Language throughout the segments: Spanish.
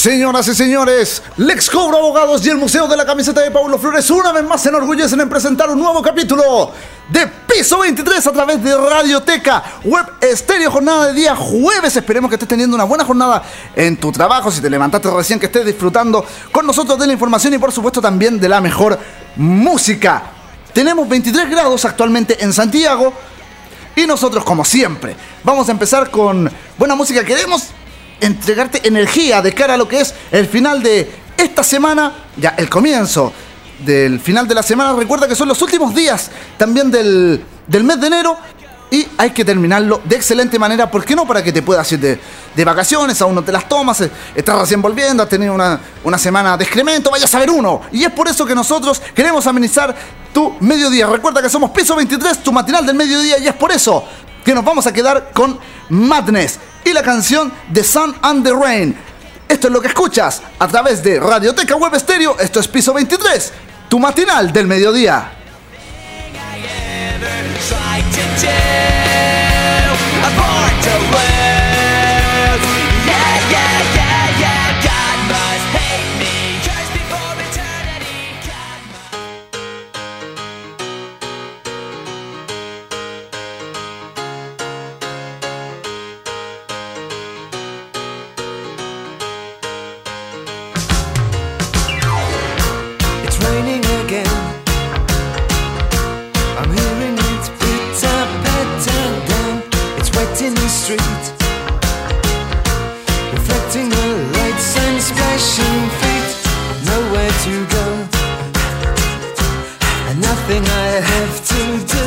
Señoras y señores, Lex Cobro Abogados y el Museo de la Camiseta de Paulo Flores una vez más se enorgullecen en presentar un nuevo capítulo de Piso 23 a través de Radioteca Web Estéreo, jornada de día jueves. Esperemos que estés teniendo una buena jornada en tu trabajo, si te levantaste recién, que estés disfrutando con nosotros de la información y por supuesto también de la mejor música. Tenemos 23 grados actualmente en Santiago y nosotros como siempre vamos a empezar con buena música. Queremos entregarte energía de cara a lo que es el final de esta semana, ya el comienzo del final de la semana. Recuerda que son los últimos días también del, del mes de enero y hay que terminarlo de excelente manera. ¿Por qué no? Para que te puedas ir de, vacaciones, aún no te las tomas, eh, estás recién volviendo, has tenido una, una, semana de excremento, vayas a ver uno. Y es por eso que nosotros queremos amenizar tu mediodía. Recuerda que somos Piso 23, tu matinal del mediodía, y es por eso que nos vamos a quedar con Madness y la canción The Sun and the Rain. Esto es lo que escuchas a través de Radioteca Web Estéreo. Esto es Piso 23, tu matinal del mediodía. street, reflecting the lights and splashing feet. Nowhere to go, and nothing I have to do,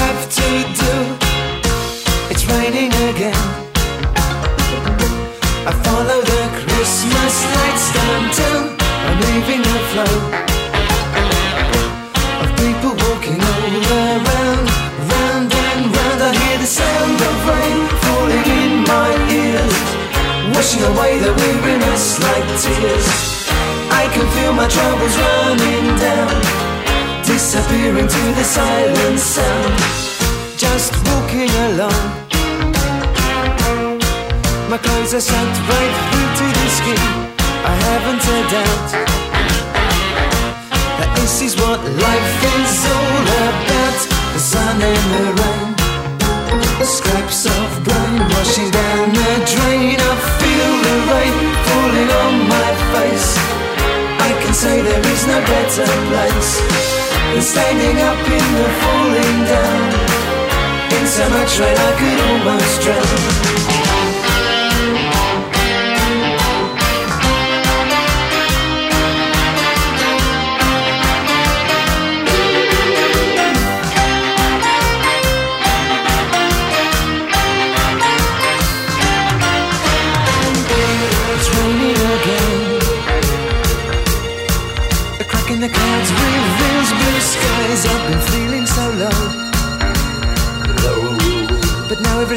have to do. It's raining again. I follow the Christmas lights downtown. I'm leaving the flow. the way that we've us like tears. I can feel my troubles running down, disappearing to the silent sound. Just walking along. My clothes are soaked right through to the skin. I haven't a doubt that this is what life is all about. The sun and the rain, scraps of brain washing down the drain of feel the rain falling on my face. I can say there is no better place than standing up in the falling down. In so much rain I could almost drown.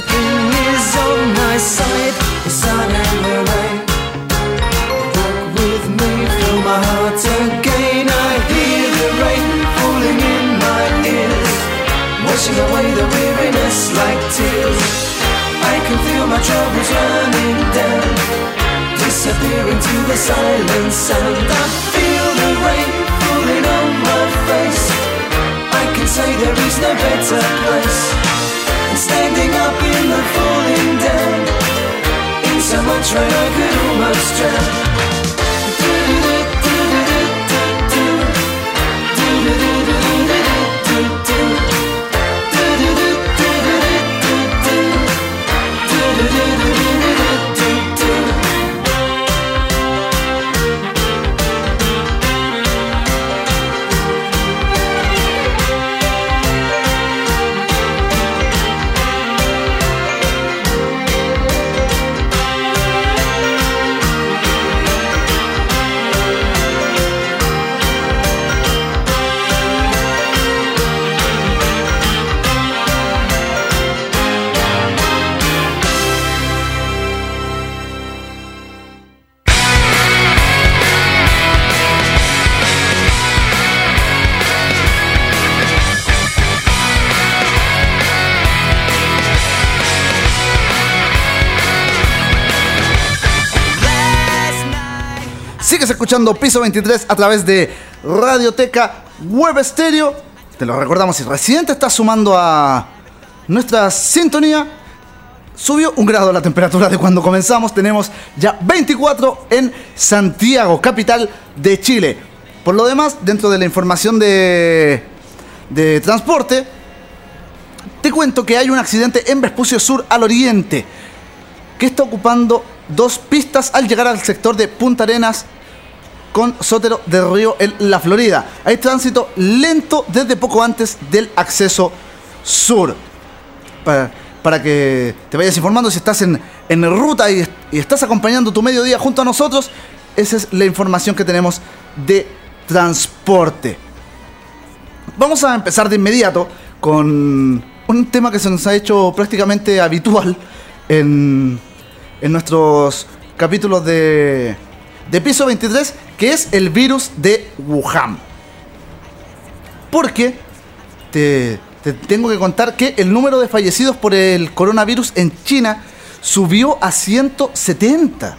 everything is on my side, the sun and the rain. Walk with me, fill my heart again. I hear the rain falling in my ears, washing away the weariness like tears. I can feel my troubles running down, disappearing to the silence. sound. I feel the rain falling on my face. I can say there is no better place standing up in the falling down. In so much rain, I could almost drown. Piso 23 a través de Radioteca Web Estéreo. Te lo recordamos, si recién te estás sumando a nuestra sintonía, subió un grado la temperatura de cuando comenzamos. Tenemos ya 24 en Santiago, capital de Chile. Por lo demás, dentro de la información de, de transporte, te cuento que hay un accidente en Vespucio Sur al oriente que está ocupando dos pistas al llegar al sector de Punta Arenas con Sotero del Río en la Florida. Hay tránsito lento desde poco antes del acceso sur. Para, que te vayas informando si estás en, en ruta y, y, estás acompañando tu mediodía junto a nosotros, esa es la información que tenemos de transporte. Vamos a empezar de inmediato con un tema que se nos ha hecho prácticamente habitual en, en nuestros capítulos de, de piso 23, que es el virus de Wuhan. Porque te, te tengo que contar que el número de fallecidos por el coronavirus en China subió a 170.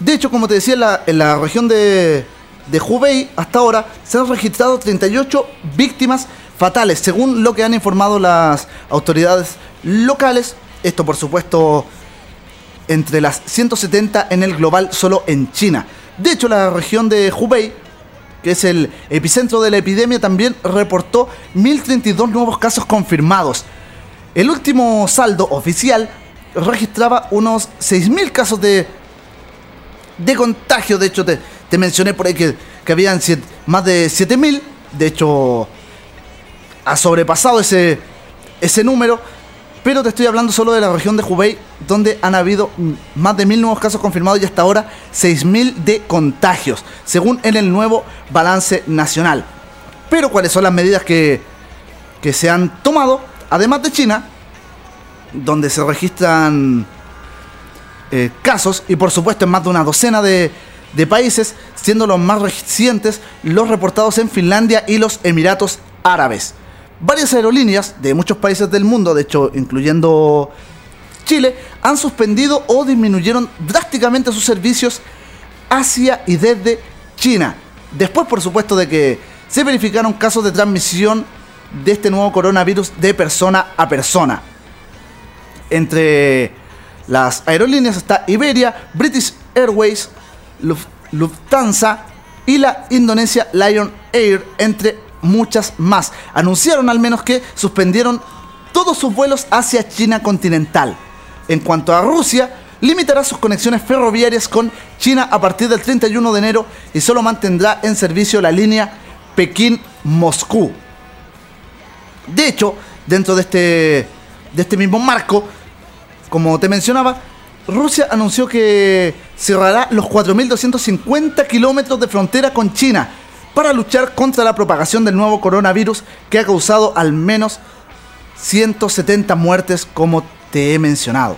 De hecho, como te decía, en la, en la región de, de Hubei, hasta ahora se han registrado 38 víctimas fatales, según lo que han informado las autoridades locales. Esto, por supuesto, entre las 170 en el global solo en China. De hecho, la región de Hubei, que es el epicentro de la epidemia, también reportó 1.032 nuevos casos confirmados. El último saldo oficial registraba unos 6.000 casos de, de contagio. De hecho, te, te mencioné por ahí que, que habían más de 7.000. De hecho, ha sobrepasado ese, ese número. Pero te estoy hablando solo de la región de Hubei, donde han habido más de mil nuevos casos confirmados y hasta ahora 6.000 de contagios, según en el nuevo balance nacional. Pero cuáles son las medidas que, que se han tomado, además de China, donde se registran eh, casos y por supuesto en más de una docena de, de países, siendo los más recientes los reportados en Finlandia y los Emiratos Árabes. Varias aerolíneas de muchos países del mundo, de hecho incluyendo Chile, han suspendido o disminuyeron drásticamente sus servicios hacia y desde China. Después, por supuesto, de que se verificaron casos de transmisión de este nuevo coronavirus de persona a persona. Entre las aerolíneas está Iberia, British Airways, Lufthansa y la Indonesia Lion Air, entre muchas más. Anunciaron al menos que suspendieron todos sus vuelos hacia China continental. En cuanto a Rusia, limitará sus conexiones ferroviarias con China a partir del 31 de enero y solo mantendrá en servicio la línea Pekín-Moscú. De hecho, dentro de este, de este mismo marco, como te mencionaba, Rusia anunció que cerrará los 4.250 kilómetros de frontera con China para luchar contra la propagación del nuevo coronavirus que ha causado al menos 170 muertes como te he mencionado.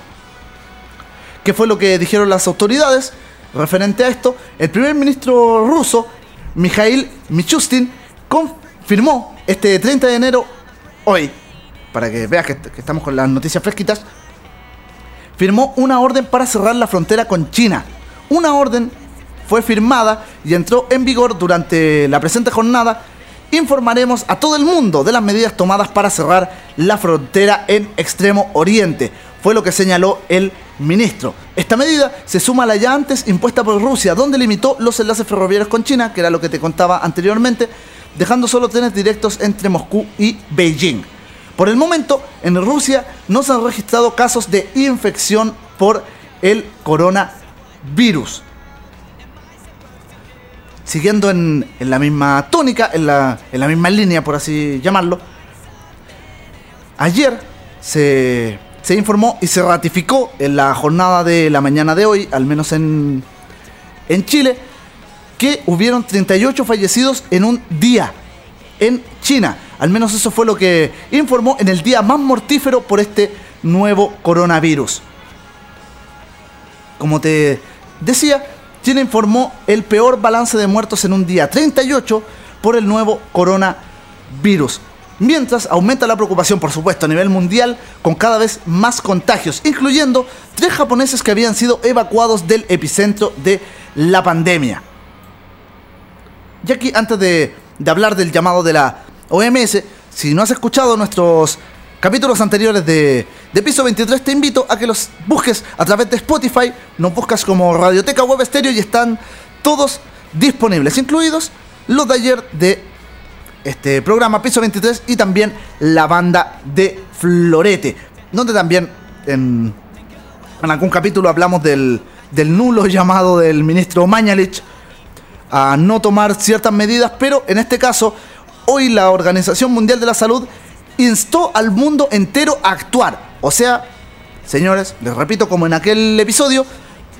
¿Qué fue lo que dijeron las autoridades referente a esto? El primer ministro ruso, Mikhail Michustin, confirmó este 30 de enero, hoy, para que veas que, que estamos con las noticias fresquitas, firmó una orden para cerrar la frontera con China. Una orden fue firmada y entró en vigor durante la presente jornada, informaremos a todo el mundo de las medidas tomadas para cerrar la frontera en Extremo Oriente. Fue lo que señaló el ministro. Esta medida se suma a la ya antes impuesta por Rusia, donde limitó los enlaces ferroviarios con China, que era lo que te contaba anteriormente, dejando solo trenes directos entre Moscú y Beijing. Por el momento, en Rusia no se han registrado casos de infección por el coronavirus siguiendo en, la misma tónica, en la, en la misma línea, por así llamarlo, ayer se, se informó y se ratificó en la jornada de la mañana de hoy, al menos en, en Chile, que hubieron 38 fallecidos en un día en China. Al menos eso fue lo que informó en el día más mortífero por este nuevo coronavirus. Como te decía, China informó el peor balance de muertos en un día, 38, por el nuevo coronavirus. Mientras aumenta la preocupación, por supuesto, a nivel mundial, con cada vez más contagios, incluyendo tres japoneses que habían sido evacuados del epicentro de la pandemia. Y aquí, antes de, de hablar del llamado de la OMS, si no has escuchado nuestros capítulos anteriores de, de, Piso 23, te invito a que los busques a través de Spotify. Nos buscas como Radioteca Web Estéreo y están todos disponibles, incluidos los de ayer de este programa Piso 23 y también la banda de Florete, donde también en, en algún capítulo hablamos del, del nulo llamado del ministro Mañalich a no tomar ciertas medidas, pero en este caso, hoy la Organización Mundial de la Salud instó al mundo entero a actuar. O sea, señores, les repito, como en aquel episodio,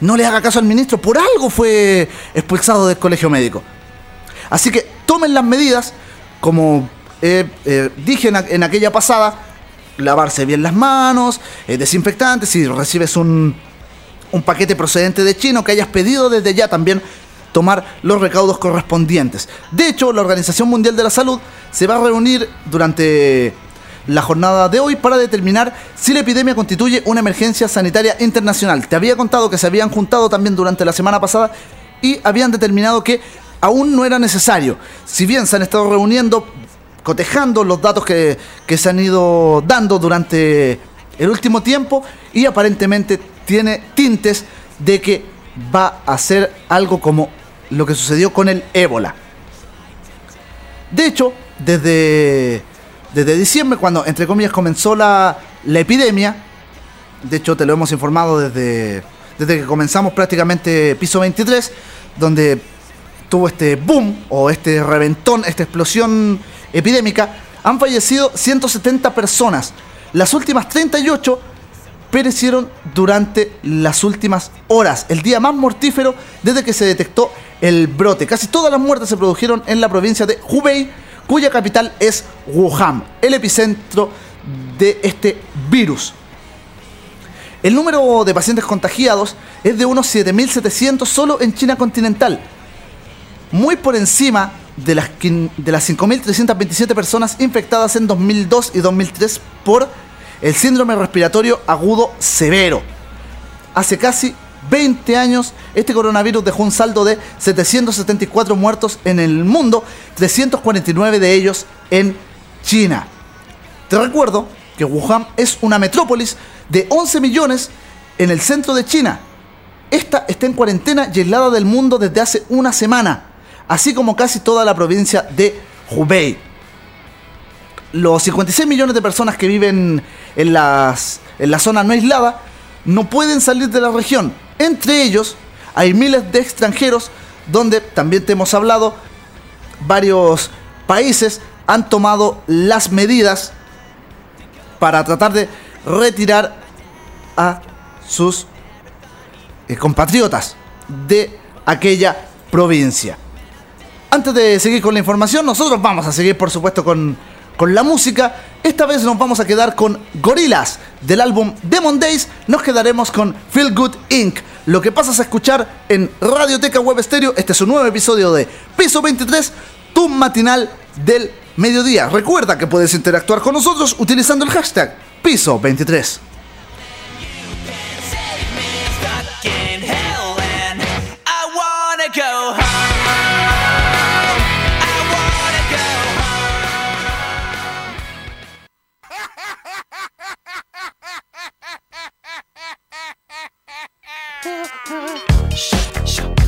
no le haga caso al ministro, por algo fue expulsado del colegio médico. Así que tomen las medidas, como eh, eh, dije en, aquella pasada, lavarse bien las manos, eh, desinfectantes, si recibes un, un paquete procedente de chino que hayas pedido desde ya también tomar los recaudos correspondientes. De hecho, la Organización Mundial de la Salud se va a reunir durante la jornada de hoy para determinar si la epidemia constituye una emergencia sanitaria internacional. Te había contado que se habían juntado también durante la semana pasada y habían determinado que aún no era necesario. Si bien se han estado reuniendo, cotejando los datos que, que se han ido dando durante el último tiempo y aparentemente tiene tintes de que va a ser algo como lo que sucedió con el ébola. De hecho, desde, desde diciembre, cuando entre comillas comenzó la, la epidemia, de hecho te lo hemos informado desde, desde que comenzamos prácticamente piso 23, donde tuvo este boom o este reventón, esta explosión epidémica, han fallecido 170 personas. Las últimas 38 perecieron durante las últimas horas, el día más mortífero desde que se detectó el brote. Casi todas las muertes se produjeron en la provincia de Hubei, cuya capital es Wuhan, el epicentro de este virus. El número de pacientes contagiados es de unos 7.700 solo en China continental, muy por encima de las, de las 5.327 personas infectadas en 2002 y 2003 por el síndrome respiratorio agudo severo. Hace casi 20 años, este coronavirus dejó un saldo de 774 muertos en el mundo, 349 de ellos en China. Te recuerdo que Wuhan es una metrópolis de 11 millones en el centro de China. Esta está en cuarentena y aislada del mundo desde hace una semana, así como casi toda la provincia de Hubei. Los 56 millones de personas que viven en, las, en la zona no aislada no pueden salir de la región. Entre ellos hay miles de extranjeros donde también te hemos hablado, varios países han tomado las medidas para tratar de retirar a sus eh, compatriotas de aquella provincia. Antes de seguir con la información, nosotros vamos a seguir por supuesto con con la música. Esta vez nos vamos a quedar con Gorilas del álbum Demon Days. Nos quedaremos con Feel Good Inc. Lo que pasas a escuchar en Radioteca Web Stereo. Este es un nuevo episodio de Piso 23, tu matinal del mediodía. Recuerda que puedes interactuar con nosotros utilizando el hashtag Piso 23. Shh, shh.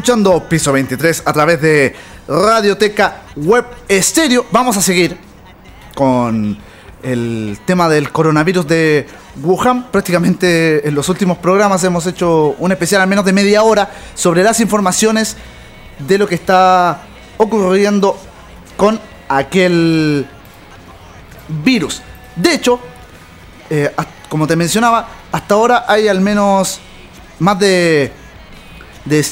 Escuchando Piso 23 a través de Radioteca Web Estéreo. Vamos a seguir con el tema del coronavirus de Wuhan. Prácticamente en los últimos programas hemos hecho un especial al menos de media hora sobre las informaciones de lo que está ocurriendo con aquel virus. De hecho, eh, como te mencionaba, hasta ahora hay al menos más de, de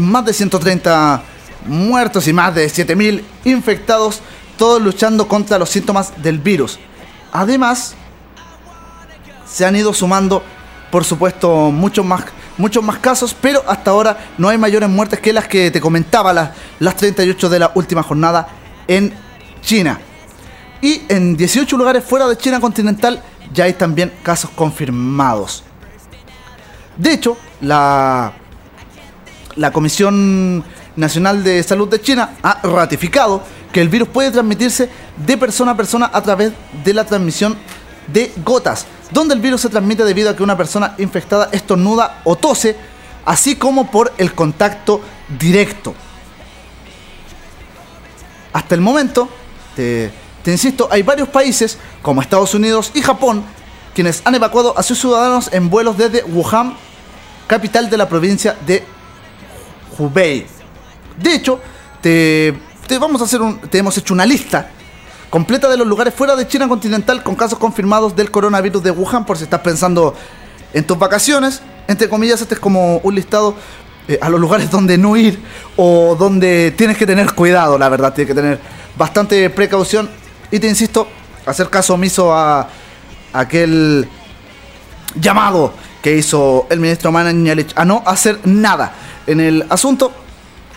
más de 130 muertos y más de 7.000 infectados, todos luchando contra los síntomas del virus. Además, se han ido sumando, por supuesto, muchos más, muchos más casos, pero hasta ahora no hay mayores muertes que las que te comentaba, las, las 38 de la última jornada en China. Y en 18 lugares fuera de China continental ya hay también casos confirmados. De hecho, la la Comisión Nacional de Salud de China ha ratificado que el virus puede transmitirse de persona a persona a través de la transmisión de gotas, donde el virus se transmite debido a que una persona infectada estornuda o tose, así como por el contacto directo. Hasta el momento, te, insisto, hay varios países como Estados Unidos y Japón quienes han evacuado a sus ciudadanos en vuelos desde Wuhan, capital de la provincia de Hubei. De hecho, te, vamos a hacer un, te hemos hecho una lista completa de los lugares fuera de China continental con casos confirmados del coronavirus de Wuhan, por si estás pensando en tus vacaciones. Entre comillas, este es como un listado eh, a los lugares donde no ir o donde tienes que tener cuidado, la verdad, tienes que tener bastante precaución. Y te insisto, hacer caso omiso a aquel llamado que hizo el ministro Mañalich a no hacer nada en el asunto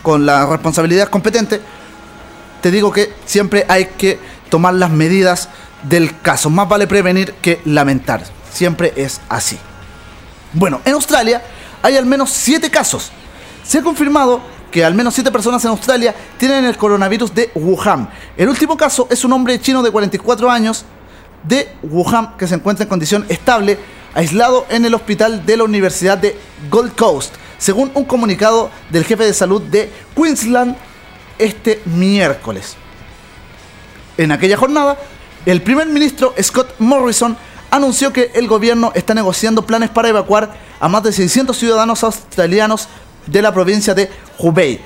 con la responsabilidad competente, te digo que siempre hay que tomar las medidas del caso. Más vale prevenir que lamentar. Siempre es así. Bueno, en Australia hay al menos 7 casos. Se ha confirmado que al menos 7 personas en Australia tienen el coronavirus de Wuhan. El último caso es un hombre chino de 44 años de Wuhan que se encuentra en condición estable, aislado en el hospital de la Universidad de Gold Coast según un comunicado del jefe de salud de Queensland este miércoles. En aquella jornada, el primer ministro Scott Morrison anunció que el gobierno está negociando planes para evacuar a más de 600 ciudadanos australianos de la provincia de Hubei.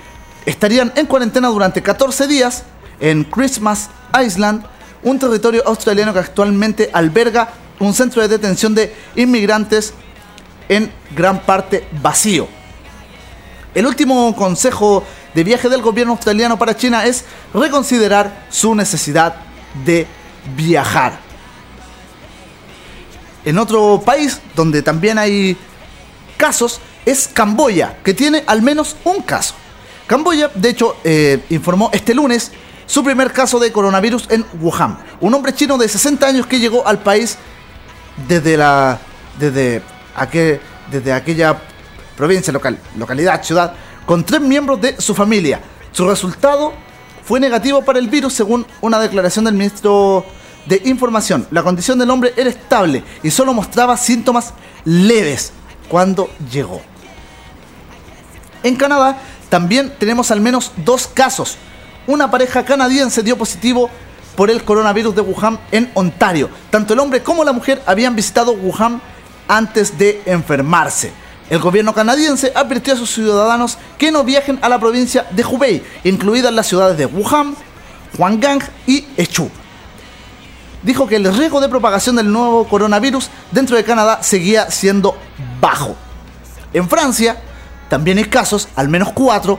Estarían en cuarentena durante 14 días en Christmas Island, un territorio australiano que actualmente alberga un centro de detención de inmigrantes en gran parte vacío. El último consejo de viaje del gobierno australiano para China es reconsiderar su necesidad de viajar. En otro país donde también hay casos es Camboya, que tiene al menos un caso. Camboya, de hecho, eh, informó este lunes su primer caso de coronavirus en Wuhan. Un hombre chino de 60 años que llegó al país desde la desde, desde aquella provincia, local, localidad, ciudad, con tres miembros de su familia. Su resultado fue negativo para el virus según una declaración del ministro de Información. La condición del hombre era estable y solo mostraba síntomas leves cuando llegó. En Canadá también tenemos al menos dos casos. Una pareja canadiense dio positivo por el coronavirus de Wuhan en Ontario. Tanto el hombre como la mujer habían visitado Wuhan antes de enfermarse. El gobierno canadiense advirtió a sus ciudadanos que no viajen a la provincia de Hubei, incluidas las ciudades de Wuhan, Huanggang y Echu. Dijo que el riesgo de propagación del nuevo coronavirus dentro de Canadá seguía siendo bajo. En Francia también hay casos, al menos cuatro.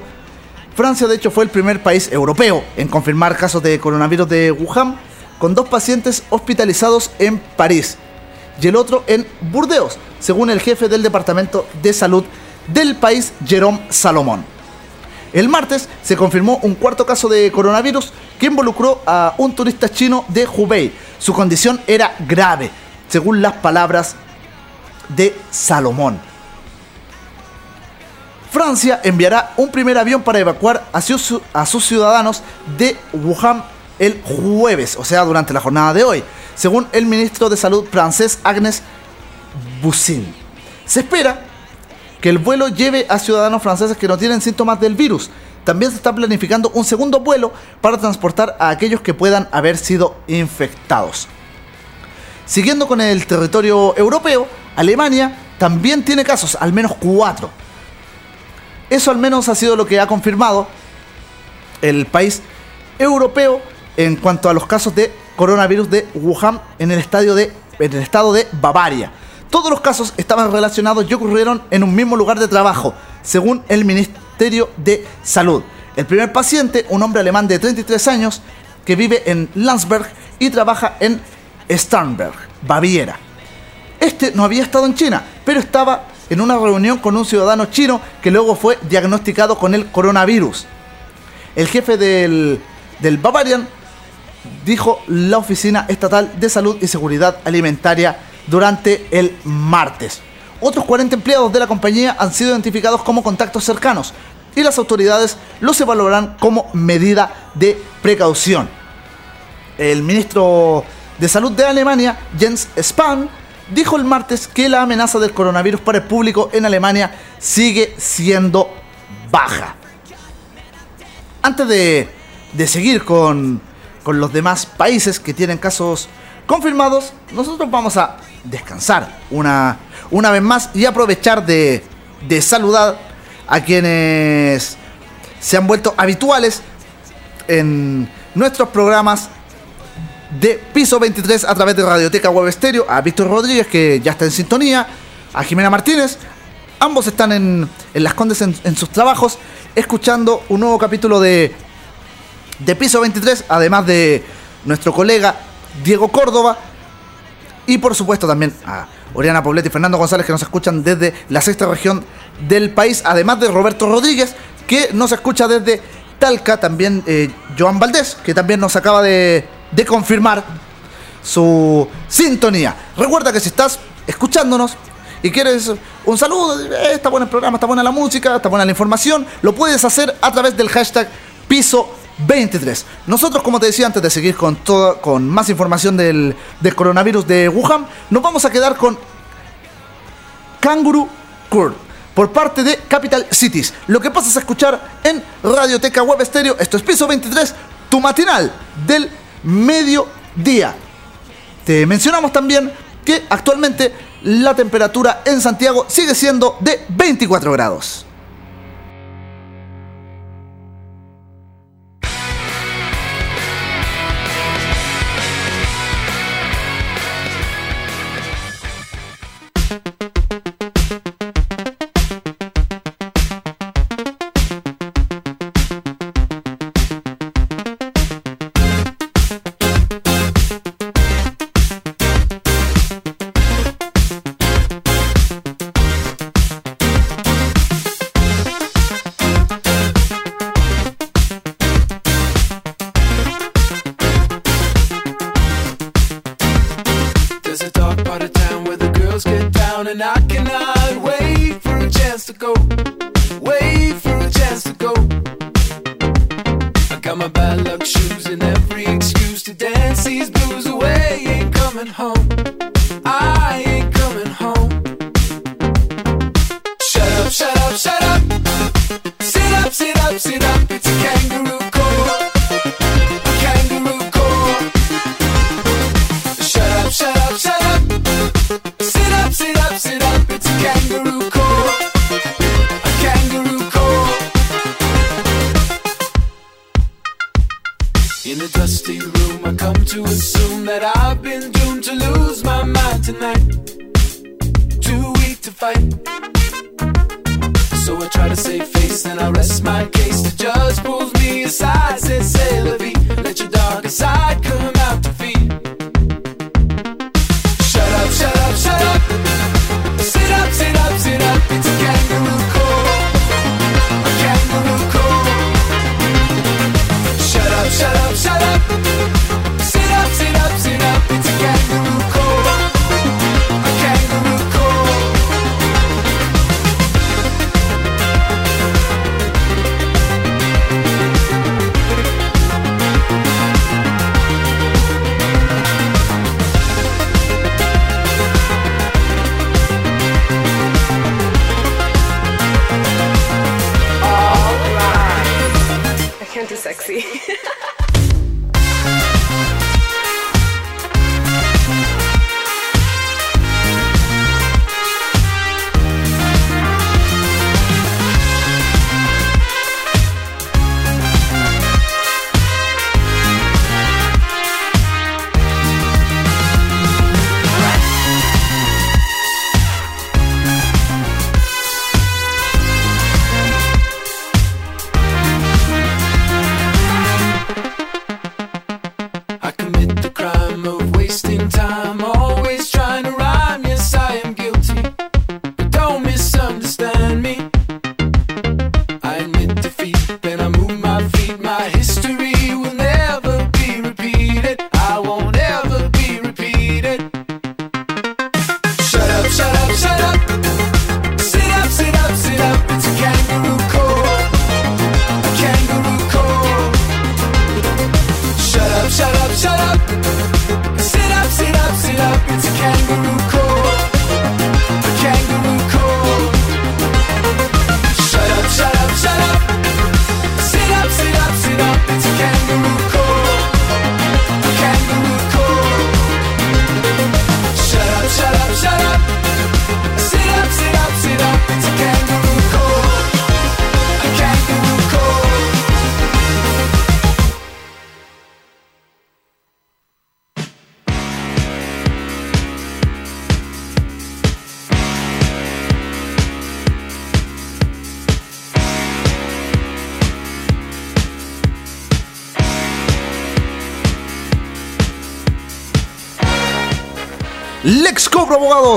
Francia de hecho fue el primer país europeo en confirmar casos de coronavirus de Wuhan, con dos pacientes hospitalizados en París y el otro en Burdeos, según el jefe del Departamento de Salud del país, Jerome Salomón. El martes se confirmó un cuarto caso de coronavirus que involucró a un turista chino de Hubei. Su condición era grave, según las palabras de Salomón. Francia enviará un primer avión para evacuar a, sus ciudadanos de Wuhan el jueves, o sea, durante la jornada de hoy, según el ministro de Salud francés Agnes Bussin. Se espera que el vuelo lleve a ciudadanos franceses que no tienen síntomas del virus. También se está planificando un segundo vuelo para transportar a aquellos que puedan haber sido infectados. Siguiendo con el territorio europeo, Alemania también tiene casos, al menos cuatro. Eso al menos ha sido lo que ha confirmado el país europeo en cuanto a los casos de coronavirus de Wuhan en el, estadio de, en el estado de Bavaria. Todos los casos estaban relacionados y ocurrieron en un mismo lugar de trabajo, según el Ministerio de Salud. El primer paciente, un hombre alemán de 33 años, que vive en Landsberg y trabaja en Starnberg, Baviera. Este no había estado en China, pero estaba en una reunión con un ciudadano chino que luego fue diagnosticado con el coronavirus. El jefe del, del Bavarian dijo la Oficina Estatal de Salud y Seguridad Alimentaria durante el martes. Otros 40 empleados de la compañía han sido identificados como contactos cercanos y las autoridades los evaluarán como medida de precaución. El ministro de Salud de Alemania, Jens Spahn, dijo el martes que la amenaza del coronavirus para el público en Alemania sigue siendo baja. Antes de, seguir con, con los demás países que tienen casos confirmados, nosotros vamos a descansar una, una vez más y aprovechar de, de saludar a quienes se han vuelto habituales en nuestros programas de Piso 23 a través de Radioteca Web Estéreo, a Víctor Rodríguez que ya está en sintonía, a Jimena Martínez, ambos están en, Las Condes en, sus trabajos, escuchando un nuevo capítulo de, de Piso 23, además de nuestro colega Diego Córdoba, y por supuesto también a Oriana Poblet y Fernando González que nos escuchan desde la sexta región del país, además de Roberto Rodríguez que nos escucha desde Talca, también eh, Joan Valdés, que también nos acaba de, confirmar su sintonía. Recuerda que si estás escuchándonos y quieres un saludo, eh, está bueno el programa, está buena la música, está buena la información, lo puedes hacer a través del hashtag piso 23. Nosotros, como te decía antes de seguir con, todo, con más información del, del coronavirus de Wuhan, nos vamos a quedar con Kangaroo Court por parte de Capital Cities. Lo que pasas a escuchar en Radioteca Web Estéreo, esto es piso 23, tu matinal del mediodía. Te mencionamos también que actualmente la temperatura en Santiago sigue siendo de 24 grados. say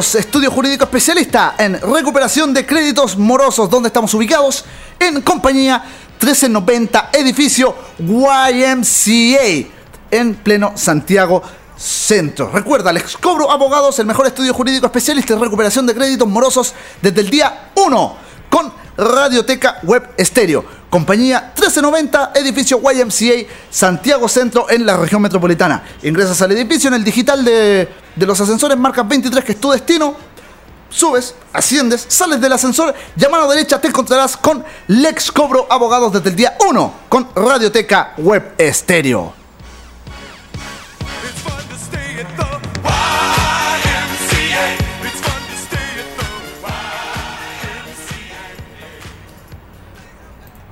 Estudio Jurídico Especialista en Recuperación de Créditos Morosos, donde estamos ubicados en compañía 1390, edificio YMCA, en pleno Santiago Centro. Recuerda, les cobro abogados el mejor estudio jurídico especialista en recuperación de créditos morosos desde el día 1 con Radioteca Web Estéreo, compañía 1390, edificio YMCA, Santiago Centro, en la región metropolitana. Ingresas al edificio en el digital de, de los ascensores, Marca 23, que es tu destino. Subes, asciendes, sales del ascensor y a mano derecha te encontrarás con Lex Cobro Abogados desde el día 1 con Radioteca Web Estéreo.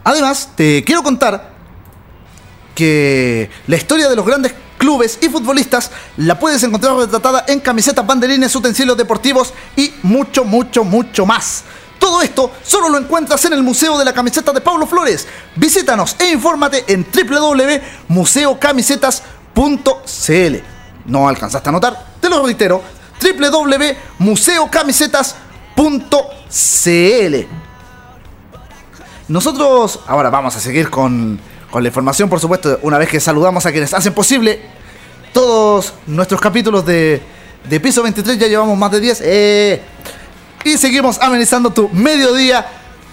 Además, te quiero contar que la historia de los grandes clubes y futbolistas la puedes encontrar retratada en camisetas, banderines, utensilios deportivos y mucho, mucho, mucho más. Todo esto solo lo encuentras en el Museo de la Camiseta de Pablo Flores. Visítanos e infórmate en www.museocamisetas.cl. No alcanzaste a notar te lo reitero, www.museocamisetas.cl. Nosotros ahora vamos a seguir con, con la información, por supuesto, una vez que saludamos a quienes hacen posible todos nuestros capítulos de, de piso 23, ya llevamos más de 10. Eh, y seguimos amenizando tu mediodía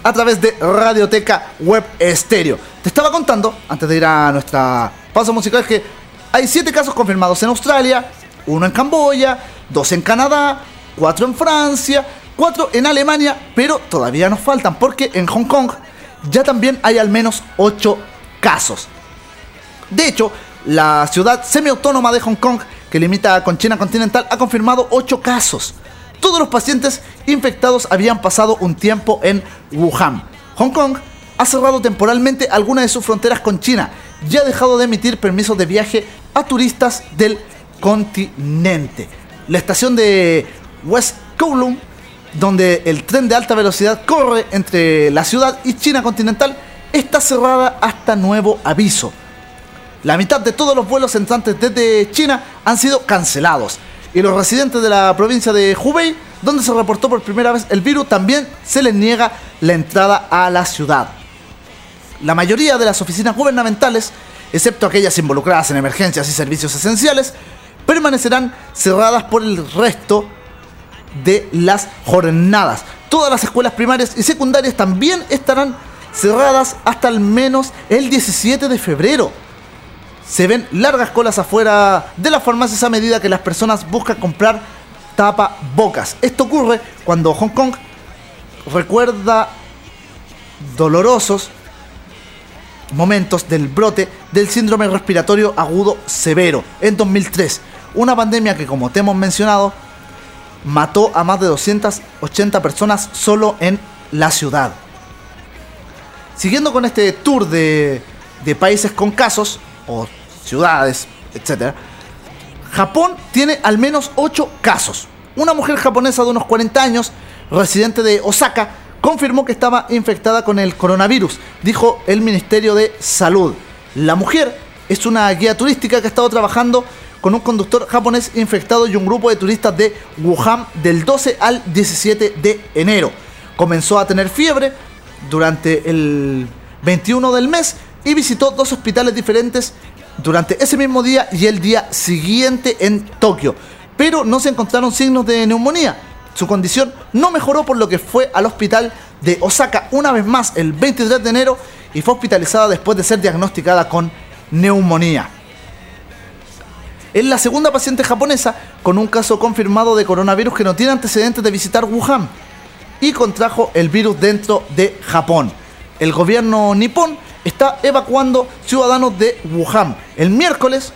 a través de Radioteca Web Estéreo. Te estaba contando, antes de ir a nuestra pausa musical, que hay 7 casos confirmados en Australia, 1 en Camboya, 2 en Canadá, 4 en Francia, 4 en Alemania, pero todavía nos faltan porque en Hong Kong ya también hay al menos ocho casos. De hecho, la ciudad semiautónoma de Hong Kong, que limita con China continental, ha confirmado 8 casos. Todos los pacientes infectados habían pasado un tiempo en Wuhan. Hong Kong ha cerrado temporalmente algunas de sus fronteras con China y ha dejado de emitir permisos de viaje a turistas del continente. La estación de West Kowloon, donde el tren de alta velocidad corre entre la ciudad y China continental, está cerrada hasta nuevo aviso. La mitad de todos los vuelos entrantes desde China han sido cancelados. Y los residentes de la provincia de Hubei, donde se reportó por primera vez el virus, también se les niega la entrada a la ciudad. La mayoría de las oficinas gubernamentales, excepto aquellas involucradas en emergencias y servicios esenciales, permanecerán cerradas por el resto de las jornadas. Todas las escuelas primarias y secundarias también estarán cerradas hasta al menos el 17 de febrero. Se ven largas colas afuera de las farmacias a medida que las personas buscan comprar tapabocas. Esto ocurre cuando Hong Kong recuerda dolorosos momentos del brote del síndrome respiratorio agudo severo en 2003. Una pandemia que, como te hemos mencionado, mató a más de 280 personas solo en la ciudad. Siguiendo con este tour de, países con casos, o ciudades, etc. Japón tiene al menos 8 casos. Una mujer japonesa de unos 40 años, residente de Osaka, confirmó que estaba infectada con el coronavirus, dijo el Ministerio de Salud. La mujer es una guía turística que ha estado trabajando con un conductor japonés infectado y un grupo de turistas de Wuhan del 12 al 17 de enero. Comenzó a tener fiebre durante el 21 del mes y visitó dos hospitales diferentes durante ese mismo día y el día siguiente en Tokio. Pero no se encontraron signos de neumonía. Su condición no mejoró por lo que fue al hospital de Osaka una vez más el 23 de enero y fue hospitalizada después de ser diagnosticada con neumonía. Es la segunda paciente japonesa con un caso confirmado de coronavirus que no tiene antecedentes de visitar Wuhan y contrajo el virus dentro de Japón. El gobierno nipón está evacuando ciudadanos de Wuhan. El miércoles,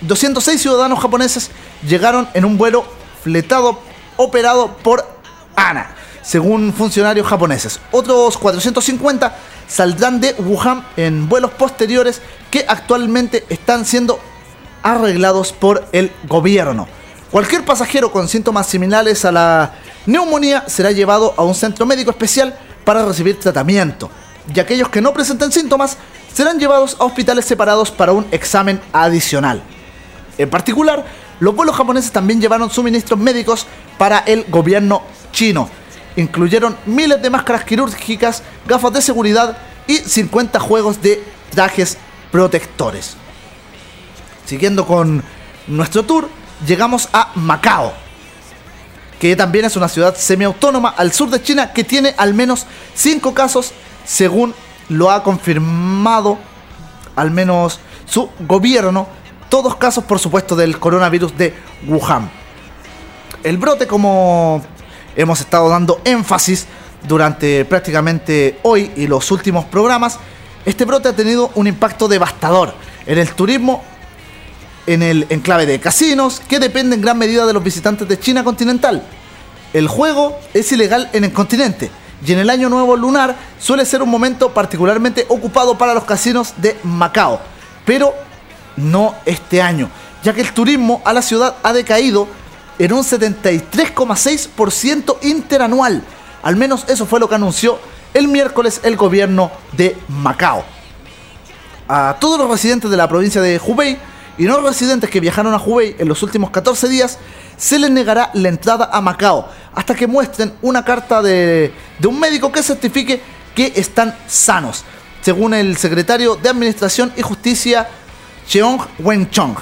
206 ciudadanos japoneses llegaron en un vuelo fletado operado por ANA, según funcionarios japoneses. Otros 450 saldrán de Wuhan en vuelos posteriores que actualmente están siendo arreglados por el gobierno. Cualquier pasajero con síntomas similares a la neumonía será llevado a un centro médico especial para recibir tratamiento y aquellos que no presenten síntomas serán llevados a hospitales separados para un examen adicional. En particular, los vuelos japoneses también llevaron suministros médicos para el gobierno chino. Incluyeron miles de máscaras quirúrgicas, gafas de seguridad y 50 juegos de trajes protectores. Siguiendo con nuestro tour, llegamos a Macao, que también es una ciudad semiautónoma al sur de China que tiene al menos 5 casos según lo ha confirmado al menos su gobierno, todos casos por supuesto del coronavirus de Wuhan. El brote, como hemos estado dando énfasis durante prácticamente hoy y los últimos programas, este brote ha tenido un impacto devastador en el turismo, en el enclave de casinos, que depende en gran medida de los visitantes de China continental. El juego es ilegal en el continente y en el año nuevo lunar suele ser un momento particularmente ocupado para los casinos de Macao, pero no este año, ya que el turismo a la ciudad ha decaído en un 73,6% interanual. Al menos eso fue lo que anunció el miércoles el gobierno de Macao. A todos los residentes de la provincia de Hubei y no residentes que viajaron a Hubei en los últimos 14 días se les negará la entrada a Macao hasta que muestren una carta de, un médico que certifique que están sanos, según el secretario de Administración y Justicia Cheong Wenchong.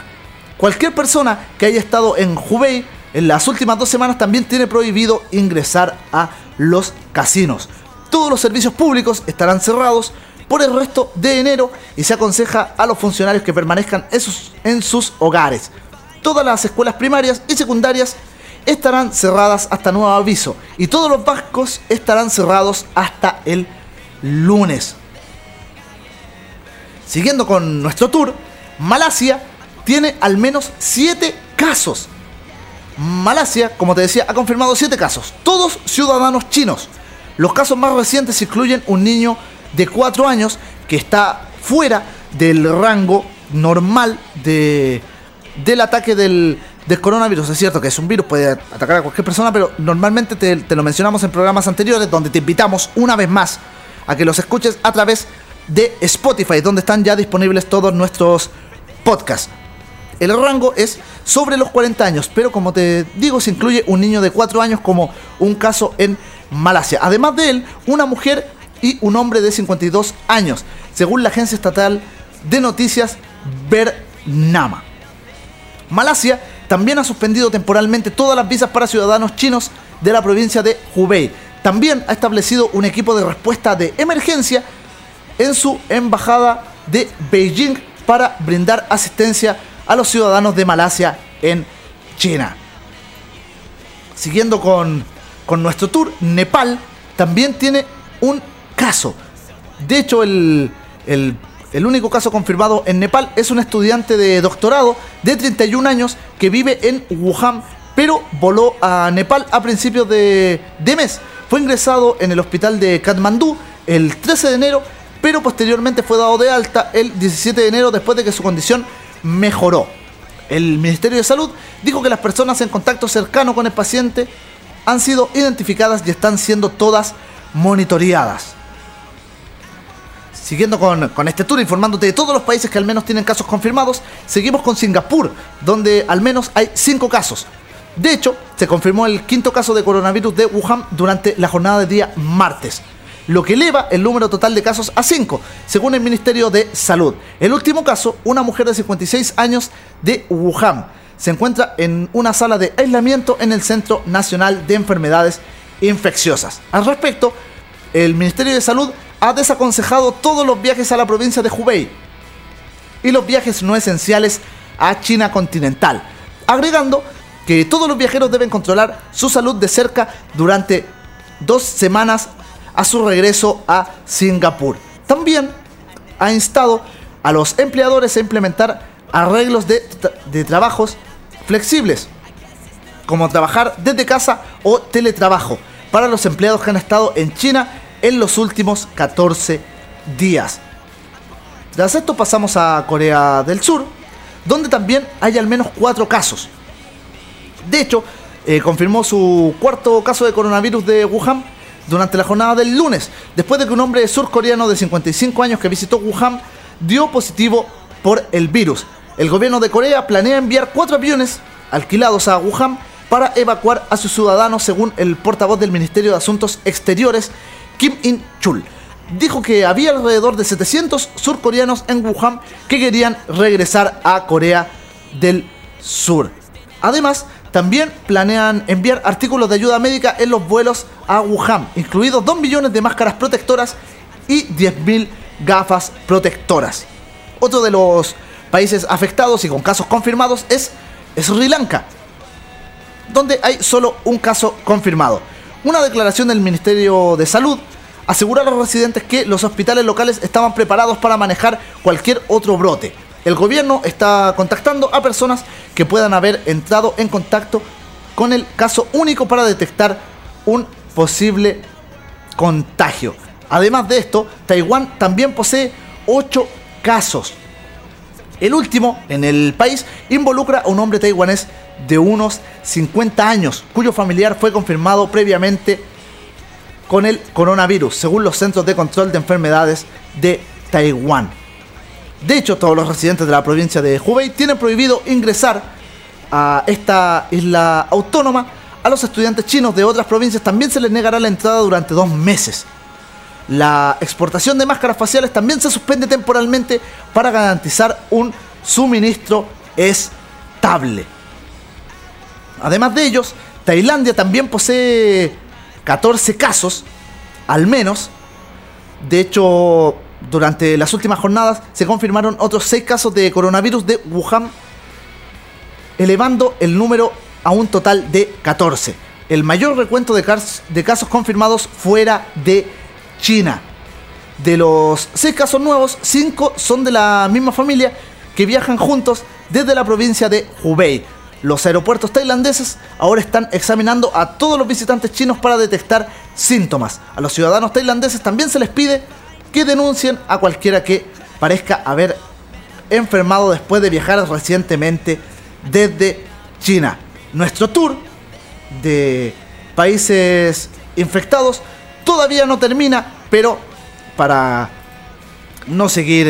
Cualquier persona que haya estado en Hubei en las últimas dos semanas también tiene prohibido ingresar a los casinos. Todos los servicios públicos estarán cerrados por el resto de enero y se aconseja a los funcionarios que permanezcan en sus, hogares. Todas las escuelas primarias y secundarias estarán cerradas hasta nuevo aviso y todos los bancos estarán cerrados hasta el lunes. Siguiendo con nuestro tour, Malasia tiene al menos 7 casos. Malasia, como te decía, ha confirmado 7 casos, todos ciudadanos chinos. Los casos más recientes incluyen un niño de 4 años que está fuera del rango normal de, del ataque del, del coronavirus. Es cierto que es un virus, puede atacar a cualquier persona, pero normalmente te, te lo mencionamos en programas anteriores donde te invitamos una vez más a que los escuches a través de Spotify, donde están ya disponibles todos nuestros podcasts. El rango es sobre los 40 años, pero como te digo, se incluye un niño de 4 años como un caso en Malasia. Además de él, una mujer y un hombre de 52 años, según la agencia estatal de noticias Bernama. Malasia también ha suspendido temporalmente todas las visas para ciudadanos chinos de la provincia de Hubei. También ha establecido un equipo de respuesta de emergencia en su embajada de Beijing para brindar asistencia a los ciudadanos de Malasia en China. Siguiendo con, con nuestro tour, Nepal también tiene un caso. De hecho, el, el, único caso confirmado en Nepal es un estudiante de doctorado de 31 años que vive en Wuhan, pero voló a Nepal a principios de, de mes. Fue ingresado en el hospital de Katmandú el 13 de enero, pero posteriormente fue dado de alta el 17 de enero después de que su condición mejoró. El Ministerio de Salud dijo que las personas en contacto cercano con el paciente han sido identificadas y están siendo todas monitoreadas. Siguiendo con, con, este tour, informándote de todos los países que al menos tienen casos confirmados, seguimos con Singapur, donde al menos hay 5 casos. De hecho, se confirmó el quinto caso de coronavirus de Wuhan durante la jornada de día martes, lo que eleva el número total de casos a 5, según el Ministerio de Salud. El último caso, una mujer de 56 años de Wuhan, se encuentra en una sala de aislamiento en el Centro Nacional de Enfermedades Infecciosas. Al respecto, el Ministerio de Salud ha desaconsejado todos los viajes a la provincia de Hubei y los viajes no esenciales a China continental, agregando que todos los viajeros deben controlar su salud de cerca durante dos semanas a su regreso a Singapur. También ha instado a los empleadores a implementar arreglos de, de trabajos flexibles, como trabajar desde casa o teletrabajo, para los empleados que han estado en China en los últimos 14 días. Tras esto pasamos a Corea del Sur, donde también hay al menos 4 casos. De hecho, eh, confirmó su cuarto caso de coronavirus de Wuhan durante la jornada del lunes, después de que un hombre surcoreano de 55 años que visitó Wuhan dio positivo por el virus. El gobierno de Corea planea enviar cuatro aviones alquilados a Wuhan para evacuar a sus ciudadanos, según el portavoz del Ministerio de Asuntos Exteriores, Kim In-chul. Dijo que había alrededor de 700 surcoreanos en Wuhan que querían regresar a Corea del Sur. Además, también planean enviar artículos de ayuda médica en los vuelos a Wuhan, incluidos 2 millones de máscaras protectoras y 10.000 gafas protectoras. Otro de los países afectados y con casos confirmados es Sri Lanka, donde hay solo un caso confirmado. Una declaración del Ministerio de Salud asegura a los residentes que los hospitales locales estaban preparados para manejar cualquier otro brote. El gobierno está contactando a personas que puedan haber entrado en contacto con el caso único para detectar un posible contagio. Además de esto, Taiwán también posee 8 casos. El último en el país involucra a un hombre taiwanés de unos 50 años, cuyo familiar fue confirmado previamente con el coronavirus, según los Centros de Control de Enfermedades de Taiwán. De hecho, todos los residentes de la provincia de Hubei tienen prohibido ingresar a esta isla autónoma. A los estudiantes chinos de otras provincias también se les negará la entrada durante dos meses. La exportación de máscaras faciales también se suspende temporalmente para garantizar un suministro estable. Además de ellos, Tailandia también posee 14 casos, al menos. De hecho, durante las últimas jornadas se confirmaron otros 6 casos de coronavirus de Wuhan, elevando el número a un total de 14. El mayor recuento de, cas- de casos confirmados fuera de China. De los 6 casos nuevos, 5 son de la misma familia que viajan juntos desde la provincia de Hubei. Los aeropuertos tailandeses ahora están examinando a todos los visitantes chinos para detectar síntomas. A los ciudadanos tailandeses también se les pide que denuncien a cualquiera que parezca haber enfermado después de viajar recientemente desde China. Nuestro tour de países infectados todavía no termina, pero para no seguir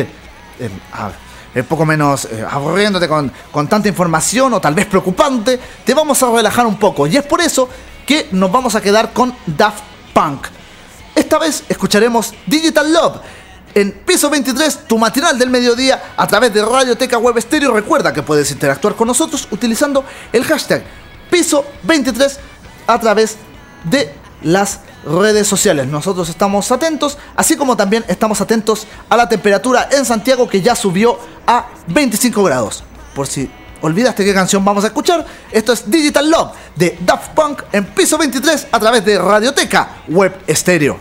eh, a- un poco menos eh, aburriéndote con, con tanta información o tal vez preocupante, te vamos a relajar un poco. Y es por eso que nos vamos a quedar con Daft Punk. Esta vez escucharemos Digital Love en Piso 23, tu matinal del mediodía a través de Radioteca Web Stereo. Recuerda que puedes interactuar con nosotros utilizando el hashtag Piso 23 a través de las redes sociales. Nosotros estamos atentos, así como también estamos atentos a la temperatura en Santiago que ya subió a 25 grados. Por si olvidaste qué canción vamos a escuchar, esto es Digital Love de Daft Punk en Piso 23 a través de Radioteca Web Stereo.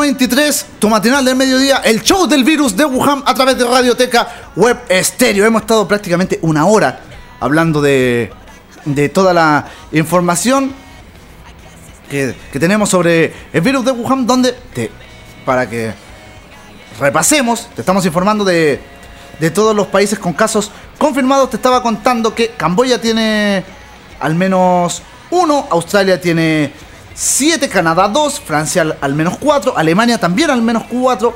23, tu matinal del mediodía, el show del virus de Wuhan a través de Radioteca Web Estéreo. Hemos estado prácticamente una hora hablando de, de toda la información que, que tenemos sobre el virus de Wuhan, donde te, para que repasemos, te estamos informando de, de todos los países con casos confirmados. Te estaba contando que Camboya tiene al menos uno, Australia tiene 7, Canadá 2, Francia al, menos 4, Alemania también al menos 4,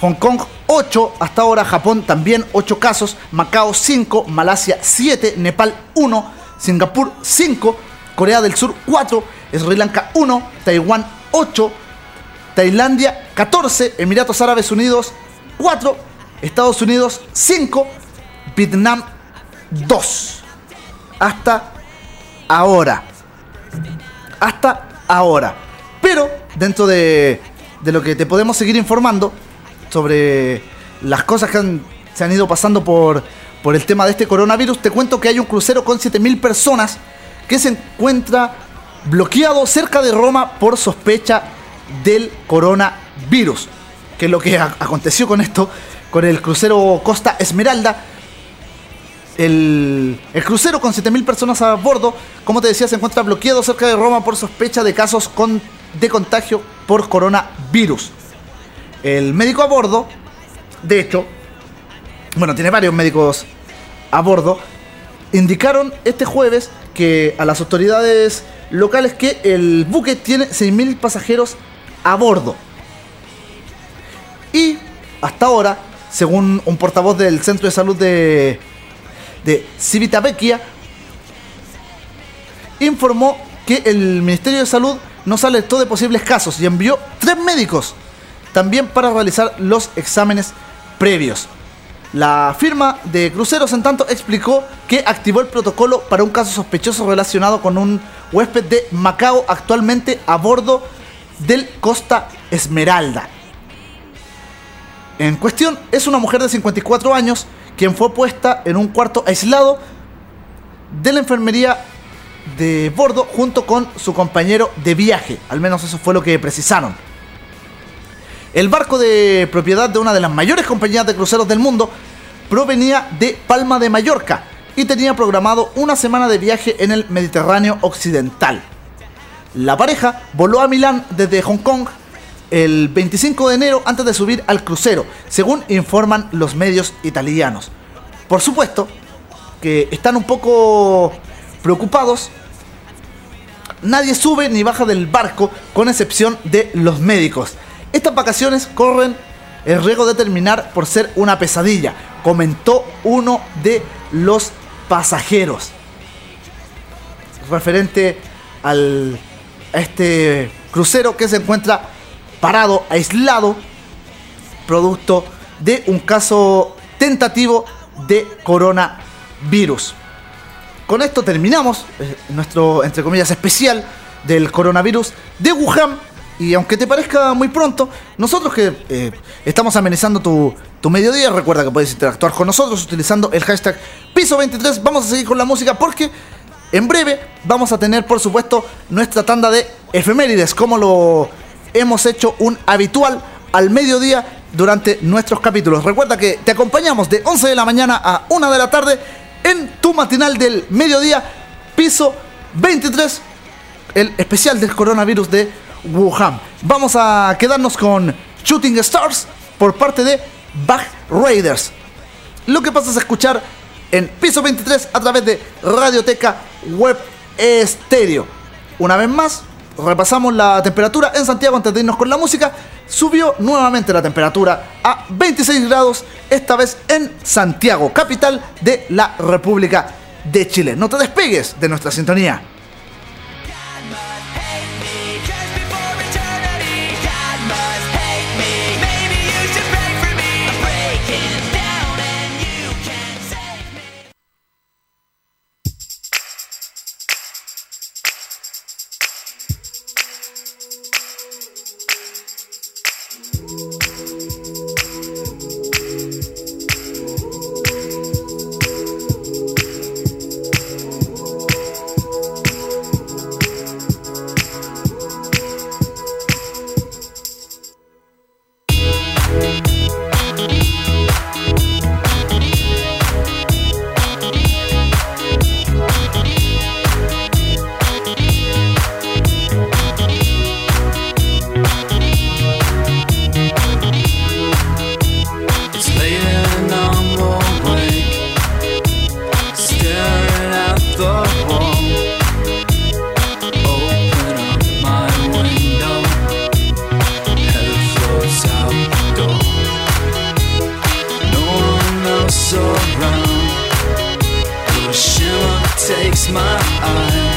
Hong Kong 8, hasta ahora Japón también 8 casos, Macao 5, Malasia 7, Nepal 1, Singapur 5, Corea del Sur 4, Sri Lanka 1, Taiwán 8, Tailandia 14, Emiratos Árabes Unidos 4, Estados Unidos 5, Vietnam 2. Hasta ahora. Hasta ahora. Pero dentro de, de lo que te podemos seguir informando sobre las cosas que han- se han ido pasando por, por el tema de este coronavirus, te cuento que hay un crucero con 7.000 personas que se encuentra bloqueado cerca de Roma por sospecha del coronavirus. Que es lo que aconteció con esto, con el crucero Costa Esmeralda, el, el crucero con 7.000 personas a bordo, como te decía, se encuentra bloqueado cerca de Roma por sospecha de casos de contagio por coronavirus. El médico a bordo, de hecho, bueno, tiene varios médicos a bordo, indicaron este jueves que a las autoridades locales que el buque tiene 6.000 pasajeros a bordo. Y hasta ahora, según un portavoz del Centro de Salud de, de Civitavecchia, informó que el Ministerio de Salud nos alertó de posibles casos y envió tres médicos también para realizar los exámenes previos. La firma de cruceros, en tanto, explicó que activó el protocolo para un caso sospechoso relacionado con un huésped de Macao actualmente a bordo del Costa Esmeralda. En cuestión es una mujer de 54 años quien fue puesta en un cuarto aislado de la enfermería de bordo junto con su compañero de viaje. Al menos eso fue lo que precisaron. El barco de propiedad de una de las mayores compañías de cruceros del mundo provenía de Palma de Mallorca y tenía programado una semana de viaje en el Mediterráneo occidental. La pareja voló a Milán desde Hong Kong el 25 de enero antes de subir al crucero, según informan los medios italianos. Por supuesto que están un poco preocupados. Nadie sube ni baja del barco con excepción de los médicos. Estas vacaciones corren el riesgo de terminar por ser una pesadilla, comentó uno de los pasajeros. Referente al, a este crucero que se encuentra parado, aislado, producto de un caso tentativo de coronavirus. Con esto terminamos eh, nuestro, entre comillas, especial del coronavirus de Wuhan. Y aunque te parezca muy pronto, nosotros que eh, estamos amenizando tu, tu mediodía, recuerda que puedes interactuar con nosotros utilizando el hashtag piso23. Vamos a seguir con la música porque en breve vamos a tener, por supuesto, nuestra tanda de efemérides, como lo hemos hecho un habitual al mediodía durante nuestros capítulos. Recuerda que te acompañamos de 11 de la mañana a 1 de la tarde en tu matinal del mediodía, piso 23, el especial del coronavirus de Wuhan. Vamos a quedarnos con Shooting Stars por parte de Back Raiders. Lo que pasa es escuchar en piso 23 a través de Radioteca Web Estéreo. Una vez más, repasamos la temperatura en Santiago antes de irnos con la música. Subió nuevamente la temperatura a 26 grados, esta vez en Santiago, capital de la República de Chile. No te despegues de nuestra sintonía. my eyes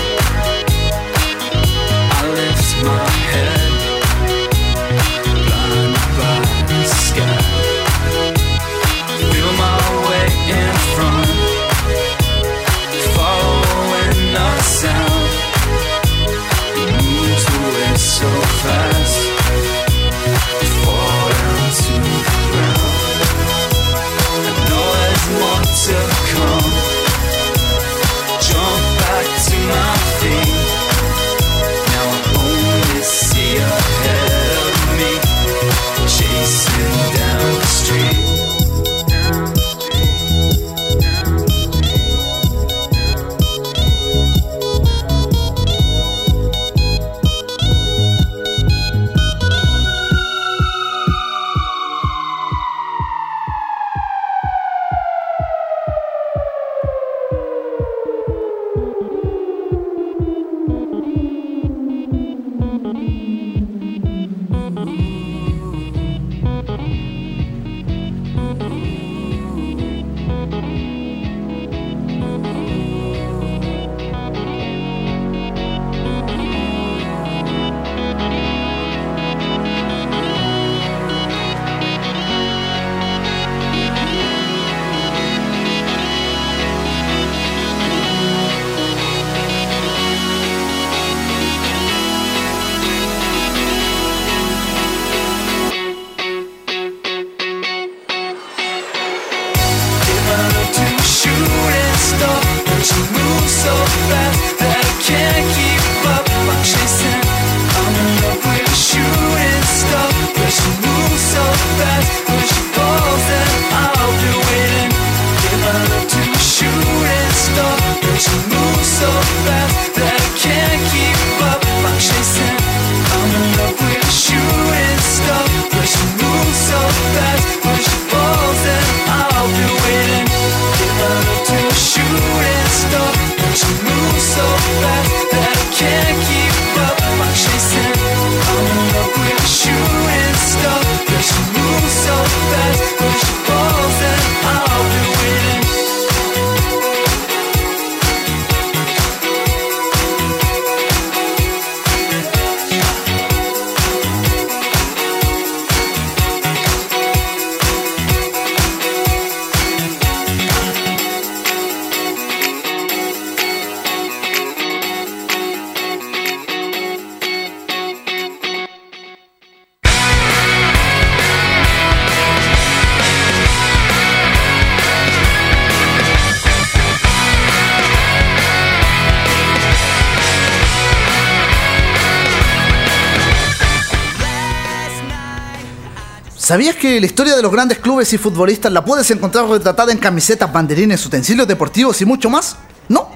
¿Sabías que la historia de los grandes clubes y futbolistas la puedes encontrar retratada en camisetas, banderines, utensilios deportivos y mucho más? ¿No?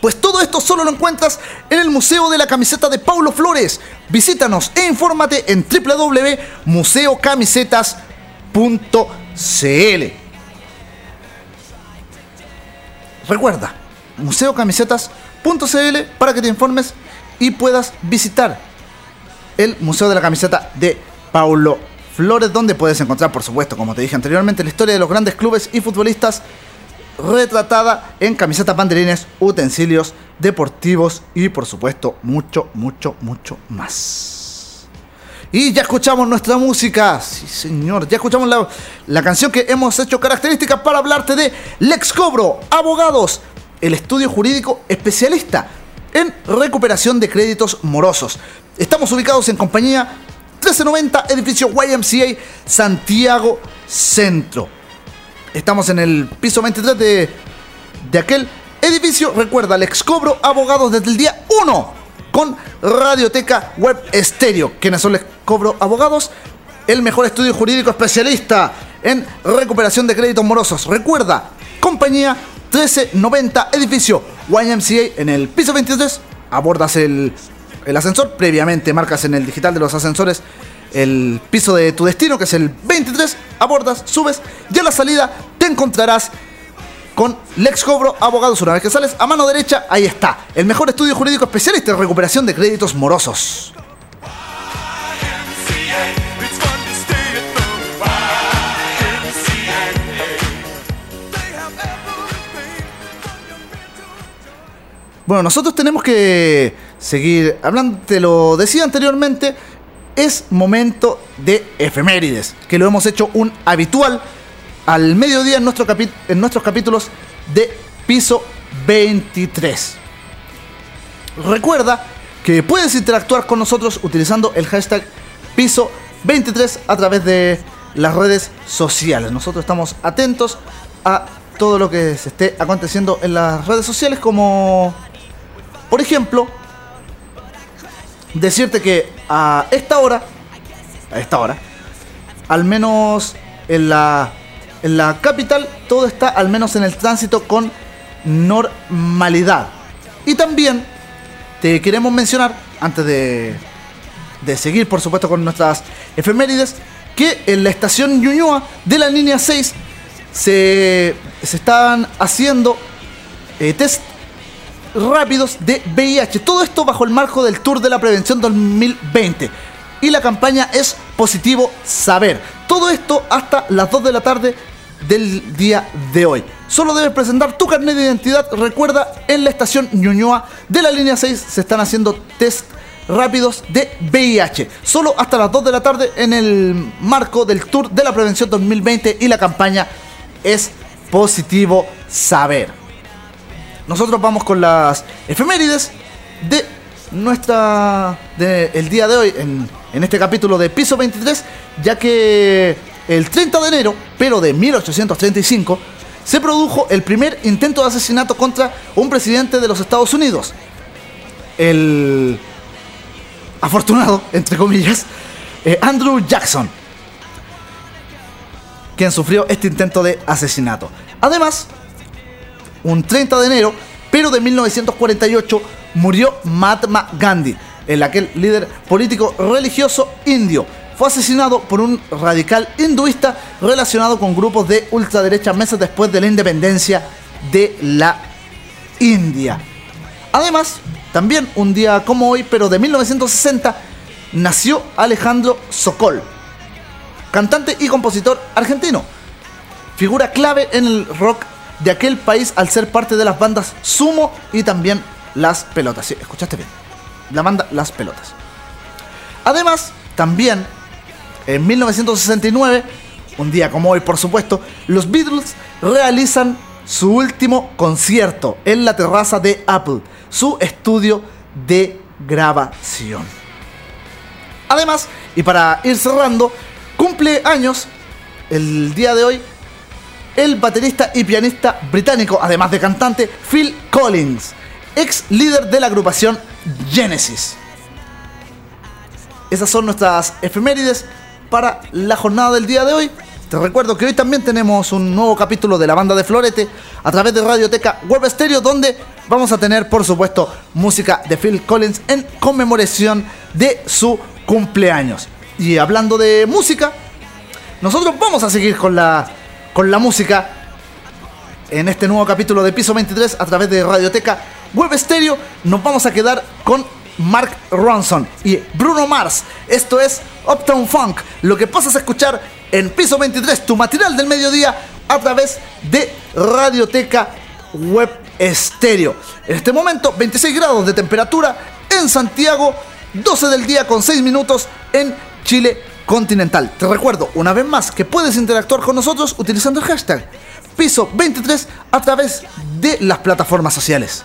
Pues todo esto solo lo encuentras en el Museo de la Camiseta de Paulo Flores. Visítanos e infórmate en www.museocamisetas.cl. Recuerda, museocamisetas.cl para que te informes y puedas visitar el Museo de la Camiseta de Paulo Flores, donde puedes encontrar, por supuesto, como te dije anteriormente, la historia de los grandes clubes y futbolistas retratada en camisetas, banderines, utensilios deportivos y, por supuesto, mucho, mucho, mucho más. Y ya escuchamos nuestra música, sí señor, ya escuchamos la, la canción que hemos hecho característica para hablarte de Lex Cobro, Abogados, el estudio jurídico especialista en recuperación de créditos morosos. Estamos ubicados en compañía 1390, edificio YMCA, Santiago Centro. Estamos en el piso 23 de, de aquel edificio. Recuerda, Lex Cobro Abogados desde el día 1 con Radioteca Web Estéreo. ¿Quiénes son Lex Cobro Abogados? El mejor estudio jurídico especialista en recuperación de créditos morosos. Recuerda, compañía 1390, edificio YMCA en el piso 23. Abordas el, el ascensor. Previamente marcas en el digital de los ascensores el piso de tu destino, que es el 23. Abordas, subes y a la salida te encontrarás con Lex Cobro Abogados. Una vez que sales a mano derecha, ahí está. El mejor estudio jurídico especialista en recuperación de créditos morosos. Bueno, nosotros tenemos que seguir hablando, te lo decía anteriormente, es momento de efemérides, que lo hemos hecho un habitual al mediodía en, en nuestros capítulos de piso 23. Recuerda que puedes interactuar con nosotros utilizando el hashtag piso 23 a través de las redes sociales. Nosotros estamos atentos a todo lo que se esté aconteciendo en las redes sociales como por ejemplo decirte que a esta hora a esta hora al menos en la en la capital todo está al menos en el tránsito con normalidad. Y también te queremos mencionar, antes de, de seguir por supuesto con nuestras efemérides, que en la estación Ñuñoa de la línea 6 se, se están haciendo eh, test rápidos de VIH. Todo esto bajo el marco del Tour de la Prevención 2020. Y la campaña es Positivo Saber. Todo esto hasta las 2 de la tarde del día de hoy. Solo debes presentar tu carnet de identidad. Recuerda, en la estación Ñuñoa de la línea 6 se están haciendo test rápidos de VIH. Solo hasta las 2 de la tarde en el marco del Tour de la Prevención 2020 y la campaña es Positivo Saber. Nosotros vamos con las efemérides de nuestra de el día de hoy en, en este capítulo de Piso 23, ya que el 30 de enero, pero de 1835, se produjo el primer intento de asesinato contra un presidente de los Estados Unidos. El afortunado, entre comillas, eh, Andrew Jackson, quien sufrió este intento de asesinato. Además, un 30 de enero, pero de 1948, murió Mahatma Gandhi, el aquel líder político religioso indio. Fue asesinado por un radical hinduista relacionado con grupos de ultraderecha meses después de la independencia de la India. Además, también un día como hoy, pero de 1960, nació Alejandro Sokol, cantante y compositor argentino. Figura clave en el rock de aquel país al ser parte de las bandas Sumo y también Las Pelotas. Sí, escuchaste bien. La banda Las Pelotas. Además, también en 1969, un día como hoy por supuesto, los Beatles realizan su último concierto en la terraza de Apple, su estudio de grabación. Además, y para ir cerrando, cumple años el día de hoy el baterista y pianista británico, además de cantante, Phil Collins, ex líder de la agrupación Genesis. Esas son nuestras efemérides para la jornada del día de hoy. Te recuerdo que hoy también tenemos un nuevo capítulo de la banda de Florete a través de Radioteca Web Stereo, donde vamos a tener, por supuesto, música de Phil Collins en conmemoración de su cumpleaños. Y hablando de música, nosotros vamos a seguir con la, con la música en este nuevo capítulo de Piso 23 a través de Radioteca Web Stereo. Nos vamos a quedar con Mark Ronson y Bruno Mars. Esto es Uptown Funk. Lo que pasas a escuchar en Piso 23, tu material del mediodía, a través de Radioteca Web Stereo. En este momento, 26 grados de temperatura en Santiago, 12 del día con 6 minutos en Chile continental. Te recuerdo una vez más que puedes interactuar con nosotros utilizando el hashtag Piso 23 a través de las plataformas sociales.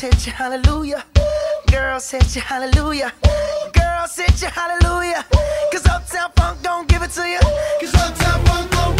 hallelujah. Girls hit you hallelujah. Girls hit you hallelujah. Cause Uptown Funk don't give it to you. Cause Uptown Funk don't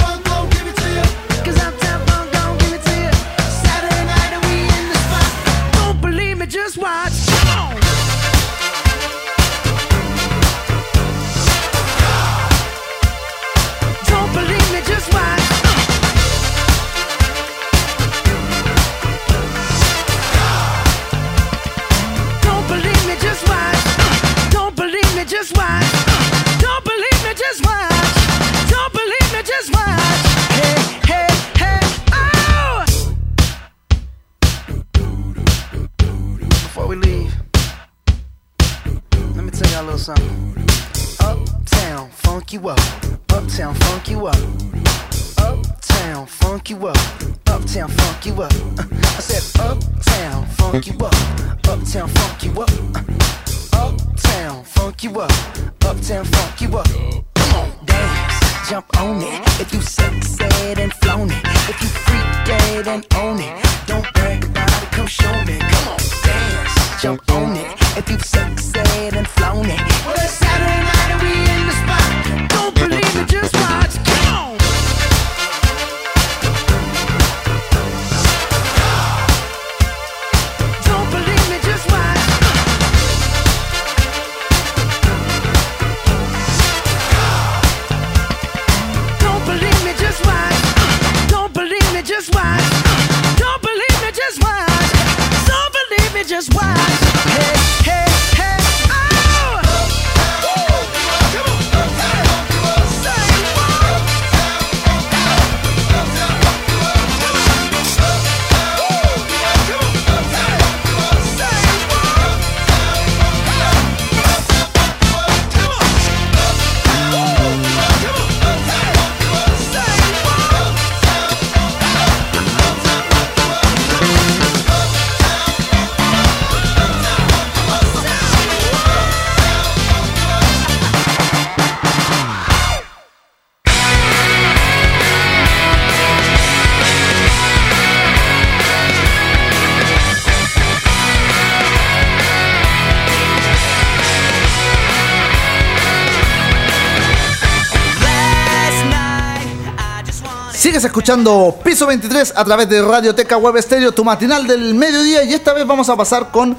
escuchando Piso 23 a través de Radioteca Web Estéreo, tu matinal del mediodía. Y esta vez vamos a pasar con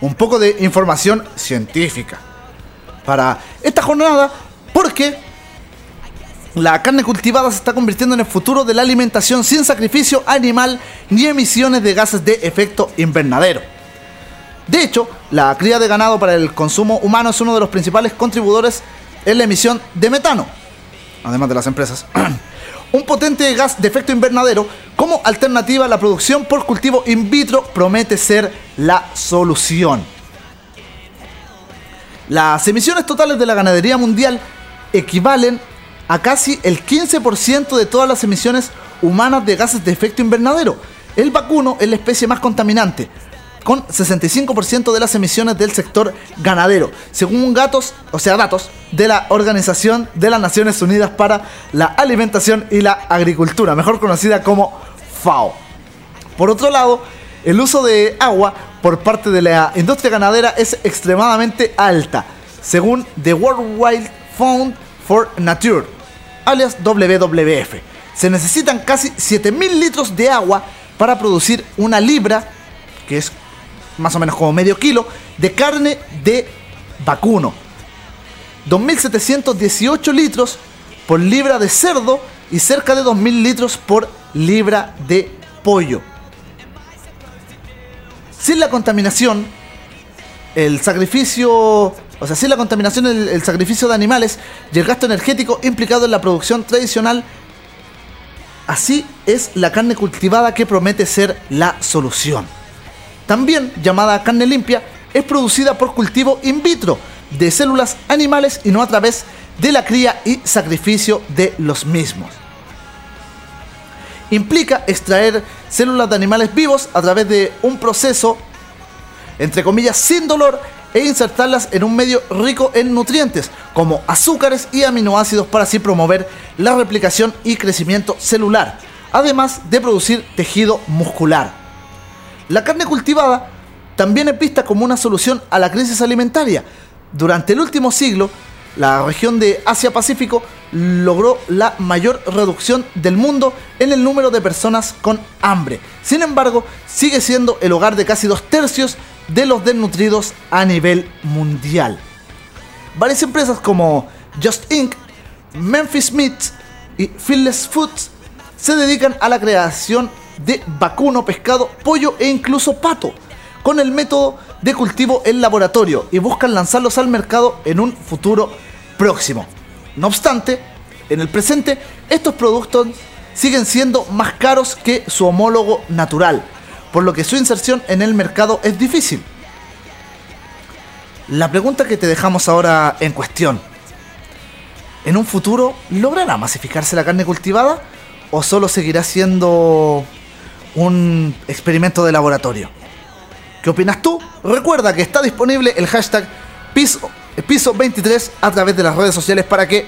un poco de información científica para esta jornada, porque la carne cultivada se está convirtiendo en el futuro de la alimentación sin sacrificio animal ni emisiones de gases de efecto invernadero. De hecho, la cría de ganado para el consumo humano es uno de los principales contribuidores en la emisión de metano, además de las empresas. Un potente gas de efecto invernadero como alternativa a la producción por cultivo in vitro promete ser la solución. Las emisiones totales de la ganadería mundial equivalen a casi el 15% de todas las emisiones humanas de gases de efecto invernadero. El vacuno es la especie más contaminante, con 65% de las emisiones del sector ganadero, según datos, o sea, datos de la Organización de las Naciones Unidas para la Alimentación y la Agricultura, mejor conocida como FAO. Por otro lado, el uso de agua por parte de la industria ganadera es extremadamente alta, según The World Wide Fund for Nature, alias WWF. Se necesitan casi 7.000 litros de agua para producir una libra, que es más o menos como medio kilo, de carne de vacuno. 2.718 litros por libra de cerdo y cerca de 2.000 litros por libra de pollo. Sin la contaminación, el sacrificio, o sea, sin la contaminación, el, el sacrificio de animales y el gasto energético implicado en la producción tradicional, así es la carne cultivada que promete ser la solución. También llamada carne limpia, es producida por cultivo in vitro de células animales y no a través de la cría y sacrificio de los mismos. Implica extraer células de animales vivos a través de un proceso, entre comillas, sin dolor e insertarlas en un medio rico en nutrientes, como azúcares y aminoácidos para así promover la replicación y crecimiento celular, además de producir tejido muscular. La carne cultivada también es vista como una solución a la crisis alimentaria. Durante el último siglo, la región de Asia-Pacífico logró la mayor reducción del mundo en el número de personas con hambre. Sin embargo, sigue siendo el hogar de casi dos tercios de los desnutridos a nivel mundial. Varias empresas como Just Inc., Memphis Meats y Fearless Foods se dedican a la creación de vacuno, pescado, pollo e incluso pato, con el método de cultivo en laboratorio y buscan lanzarlos al mercado en un futuro próximo. No obstante, en el presente, estos productos siguen siendo más caros que su homólogo natural, por lo que su inserción en el mercado es difícil. La pregunta que te dejamos ahora en cuestión. ¿En un futuro logrará masificarse la carne cultivada o solo seguirá siendo un experimento de laboratorio? ¿Qué opinas tú? Recuerda que está disponible el hashtag piso, piso 23 a través de las redes sociales para que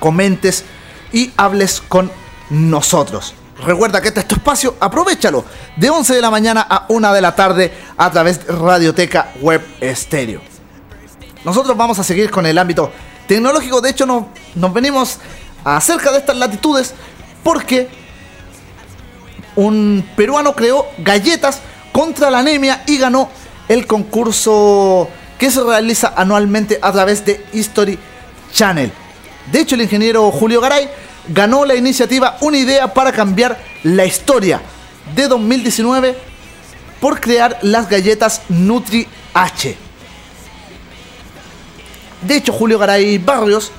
comentes y hables con nosotros. Recuerda que este es tu espacio, aprovechalo de 11 de la mañana a 1 de la tarde a través de Radioteca Web Estéreo. Nosotros vamos a seguir con el ámbito tecnológico, de hecho nos, nos venimos acerca de estas latitudes porque un peruano creó galletas contra la anemia y ganó el concurso que se realiza anualmente a través de History Channel. De hecho, el ingeniero Julio Garay ganó la iniciativa Una idea para cambiar la historia de 2019 por crear las galletas Nutri H. De hecho, Julio Garay Barrios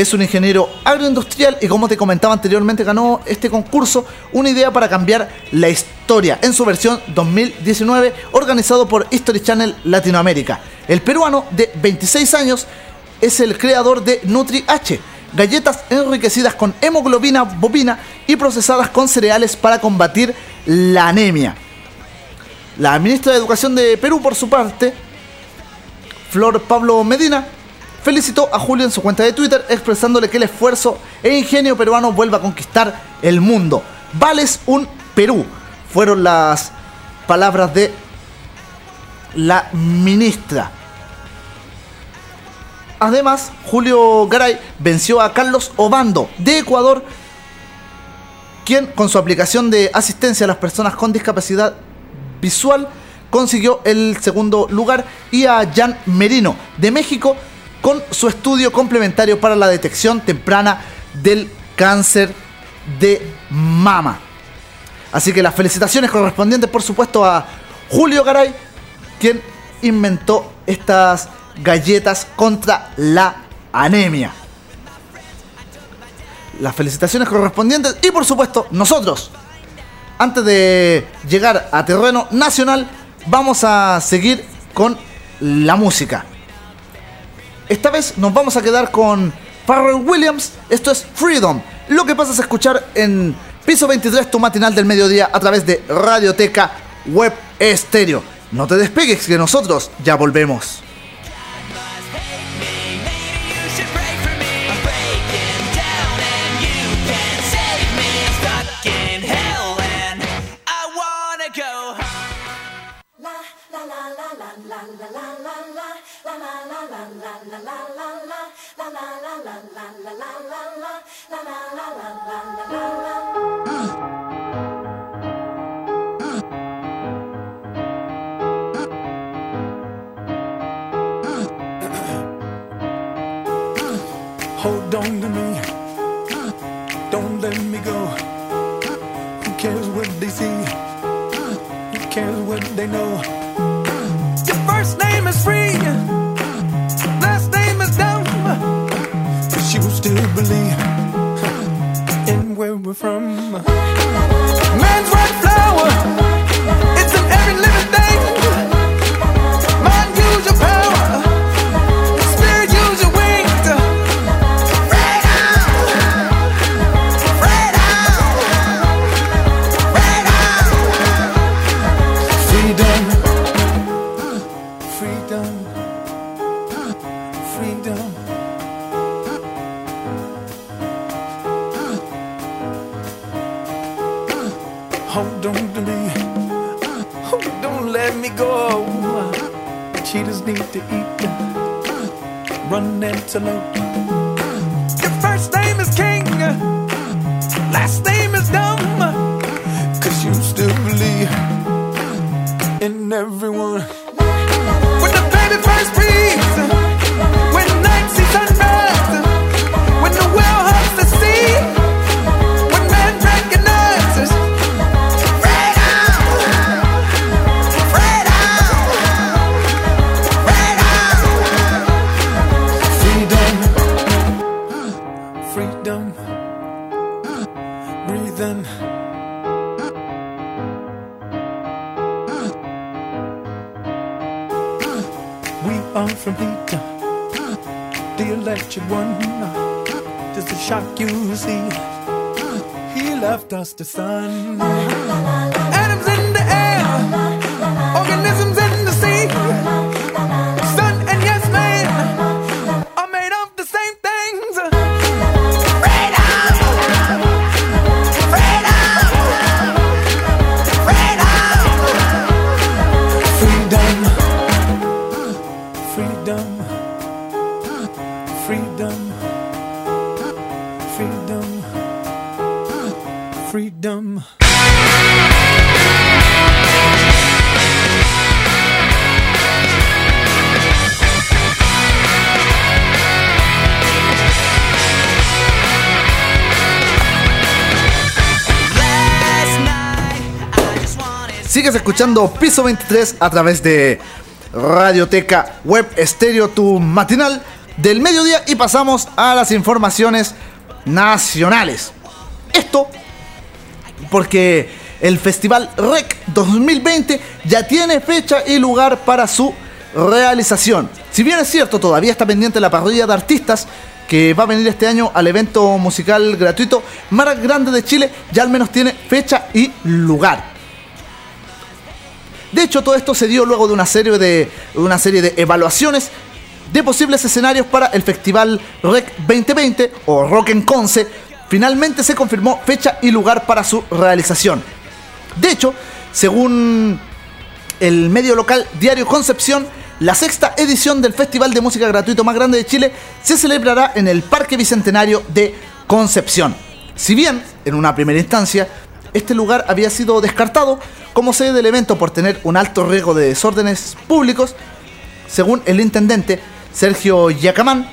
es un ingeniero agroindustrial y como te comentaba anteriormente ganó este concurso Una idea para cambiar la historia en su versión 2019 organizado por History Channel Latinoamérica. El peruano de 26 años es el creador de Nutri H, galletas enriquecidas con hemoglobina bovina y procesadas con cereales para combatir la anemia. La ministra de Educación de Perú, por su parte, Flor Pablo Medina, felicitó a Julio en su cuenta de Twitter expresándole que el esfuerzo e ingenio peruano vuelva a conquistar el mundo. Vales un Perú, fueron las palabras de la ministra. Además, Julio Garay venció a Carlos Obando de Ecuador, quien con su aplicación de asistencia a las personas con discapacidad visual consiguió el segundo lugar y a Jan Merino de México con su estudio complementario para la detección temprana del cáncer de mama. Así que las felicitaciones correspondientes, por supuesto, a Julio Garay, quien inventó estas galletas contra la anemia. Las felicitaciones correspondientes y por supuesto nosotros, antes de llegar a terreno nacional, vamos a seguir con la música. Esta vez nos vamos a quedar con Pharrell Williams, esto es Freedom. Lo que pasa es escuchar en Piso 23 tu matinal del mediodía a través de Radioteca Web Estéreo. No te despegues que nosotros ya volvemos. Maybe you should pray Hold on to me, don't let me go. Who cares what they see? Who cares what they know? Your first name is free. Still believe in where we're from. Man's right flower. Need to eat. Run antelope. Your first name is King. Left us the sun. Piso 23 a través de Radioteca Web Estéreo, tu matinal del mediodía y pasamos a las informaciones nacionales. Esto porque el Festival REC 2020 ya tiene fecha y lugar para su realización. Si bien es cierto, todavía está pendiente la parrilla de artistas que va a venir este año al evento musical gratuito más grande de Chile, ya al menos tiene fecha y lugar. De hecho, todo esto se dio luego de una serie de, una serie de evaluaciones de posibles escenarios para el Festival REC 2020 o Rock en Conce. Finalmente se confirmó fecha y lugar para su realización. De hecho, según el medio local Diario Concepción, la sexta edición del Festival de Música Gratuito más grande de Chile se celebrará en el Parque Bicentenario de Concepción. Si bien, en una primera instancia, este lugar había sido descartado como sede del evento por tener un alto riesgo de desórdenes públicos, según el intendente Sergio Yacamán,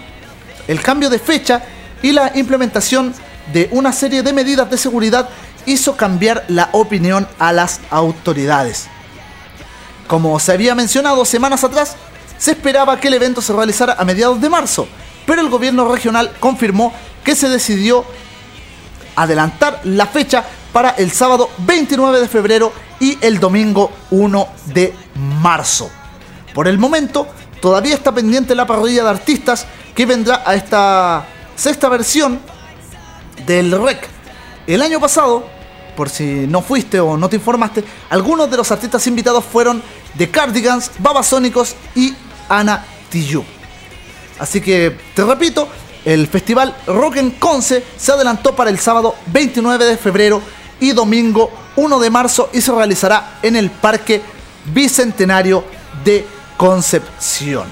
el cambio de fecha y la implementación de una serie de medidas de seguridad hizo cambiar la opinión a las autoridades. Como se había mencionado semanas atrás, se esperaba que el evento se realizara a mediados de marzo, pero el gobierno regional confirmó que se decidió adelantar la fecha para el sábado 29 de febrero y el domingo 1 de marzo. Por el momento, todavía está pendiente la parrilla de artistas que vendrá a esta sexta versión del REC. El año pasado, por si no fuiste o no te informaste, algunos de los artistas invitados fueron The Cardigans, Babasónicos y Ana Tijoux. Así que, te repito, el festival Rock en Conce se adelantó para el sábado 29 de febrero y domingo 1 de marzo y se realizará en el Parque Bicentenario de Concepción.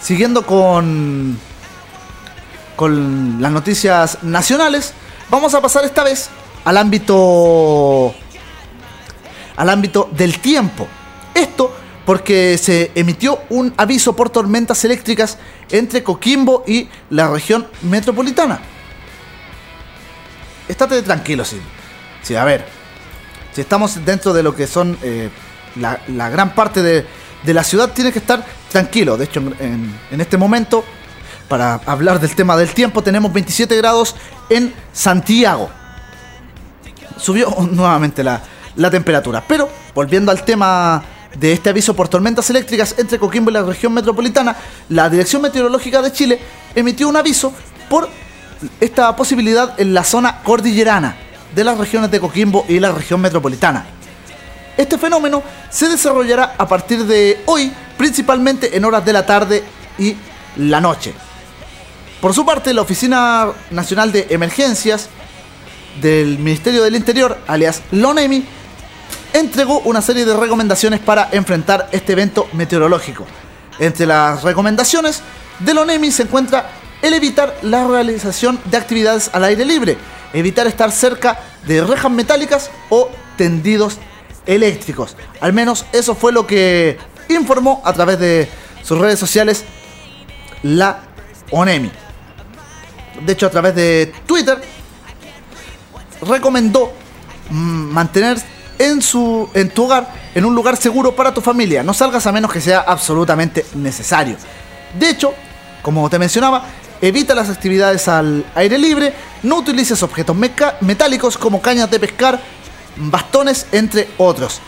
Siguiendo con con las noticias nacionales, vamos a pasar esta vez al ámbito al ámbito del tiempo. Esto porque se emitió un aviso por tormentas eléctricas entre Coquimbo y la región metropolitana. Estate tranquilo, sí. Sí, a ver. Si estamos dentro de lo que son eh, la, la gran parte de, de la ciudad, tienes que estar tranquilo. De hecho, en, en este momento, para hablar del tema del tiempo, tenemos 27 grados en Santiago subió nuevamente la, la temperatura. Pero, volviendo al tema de este aviso por tormentas eléctricas entre Coquimbo y la región metropolitana, la Dirección Meteorológica de Chile emitió un aviso por esta posibilidad en la zona cordillerana de las regiones de Coquimbo y la región metropolitana. Este fenómeno se desarrollará a partir de hoy, principalmente en horas de la tarde y la noche. Por su parte, la Oficina Nacional de Emergencias del Ministerio del Interior, alias LONEMI, entregó una serie de recomendaciones para enfrentar este evento meteorológico. Entre las recomendaciones de LONEMI se encuentra el evitar la realización de actividades al aire libre, evitar estar cerca de rejas metálicas o tendidos eléctricos. Al menos eso fue lo que informó a través de sus redes sociales la ONEMI. De hecho, a través de Twitter recomendó mm, mantener en, su, en tu hogar, en un lugar seguro para tu familia. No salgas a menos que sea absolutamente necesario. De hecho, como te mencionaba, evita las actividades al aire libre, no utilices objetos metálicos como cañas de pescar, bastones, entre otros.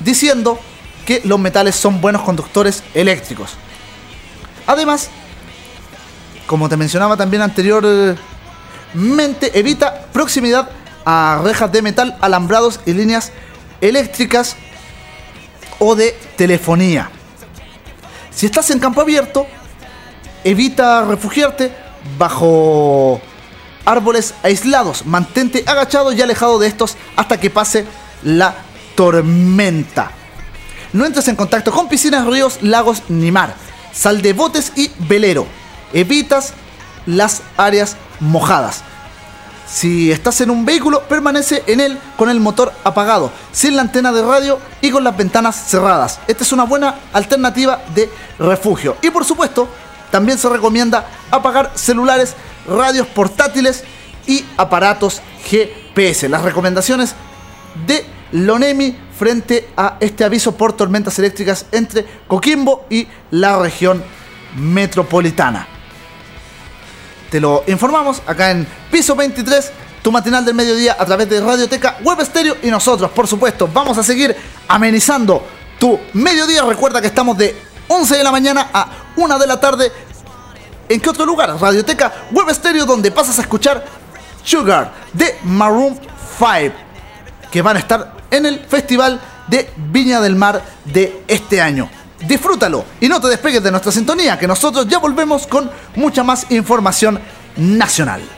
Diciendo que los metales son buenos conductores eléctricos. Además, como te mencionaba también anteriormente, evita proximidad a rejas de metal, alambrados y líneas eléctricas o de telefonía. Si estás en campo abierto, evita refugiarte bajo árboles aislados. Mantente agachado y alejado de estos hasta que pase la tormenta. No entres en contacto con piscinas, ríos, lagos ni mar. Sal de botes y velero. Evitas las áreas mojadas. Si estás en un vehículo, permanece en él con el motor apagado, sin la antena de radio y con las ventanas cerradas. Esta es una buena alternativa de refugio. Y por supuesto, también se recomienda apagar celulares, radios portátiles y aparatos GPS. Las recomendaciones de Lonemi frente a este aviso por tormentas eléctricas entre Coquimbo y la región metropolitana. Te lo informamos acá en Piso 23, tu matinal del mediodía a través de Radioteca Web Estéreo y nosotros, por supuesto, vamos a seguir amenizando tu mediodía. Recuerda que estamos de 11 de la mañana a 1 de la tarde. ¿En qué otro lugar? Radioteca Web Estéreo, donde pasas a escuchar Sugar de Maroon 5, que van a estar en el Festival de Viña del Mar de este año. Disfrútalo y no te despegues de nuestra sintonía, que nosotros ya volvemos con mucha más información nacional.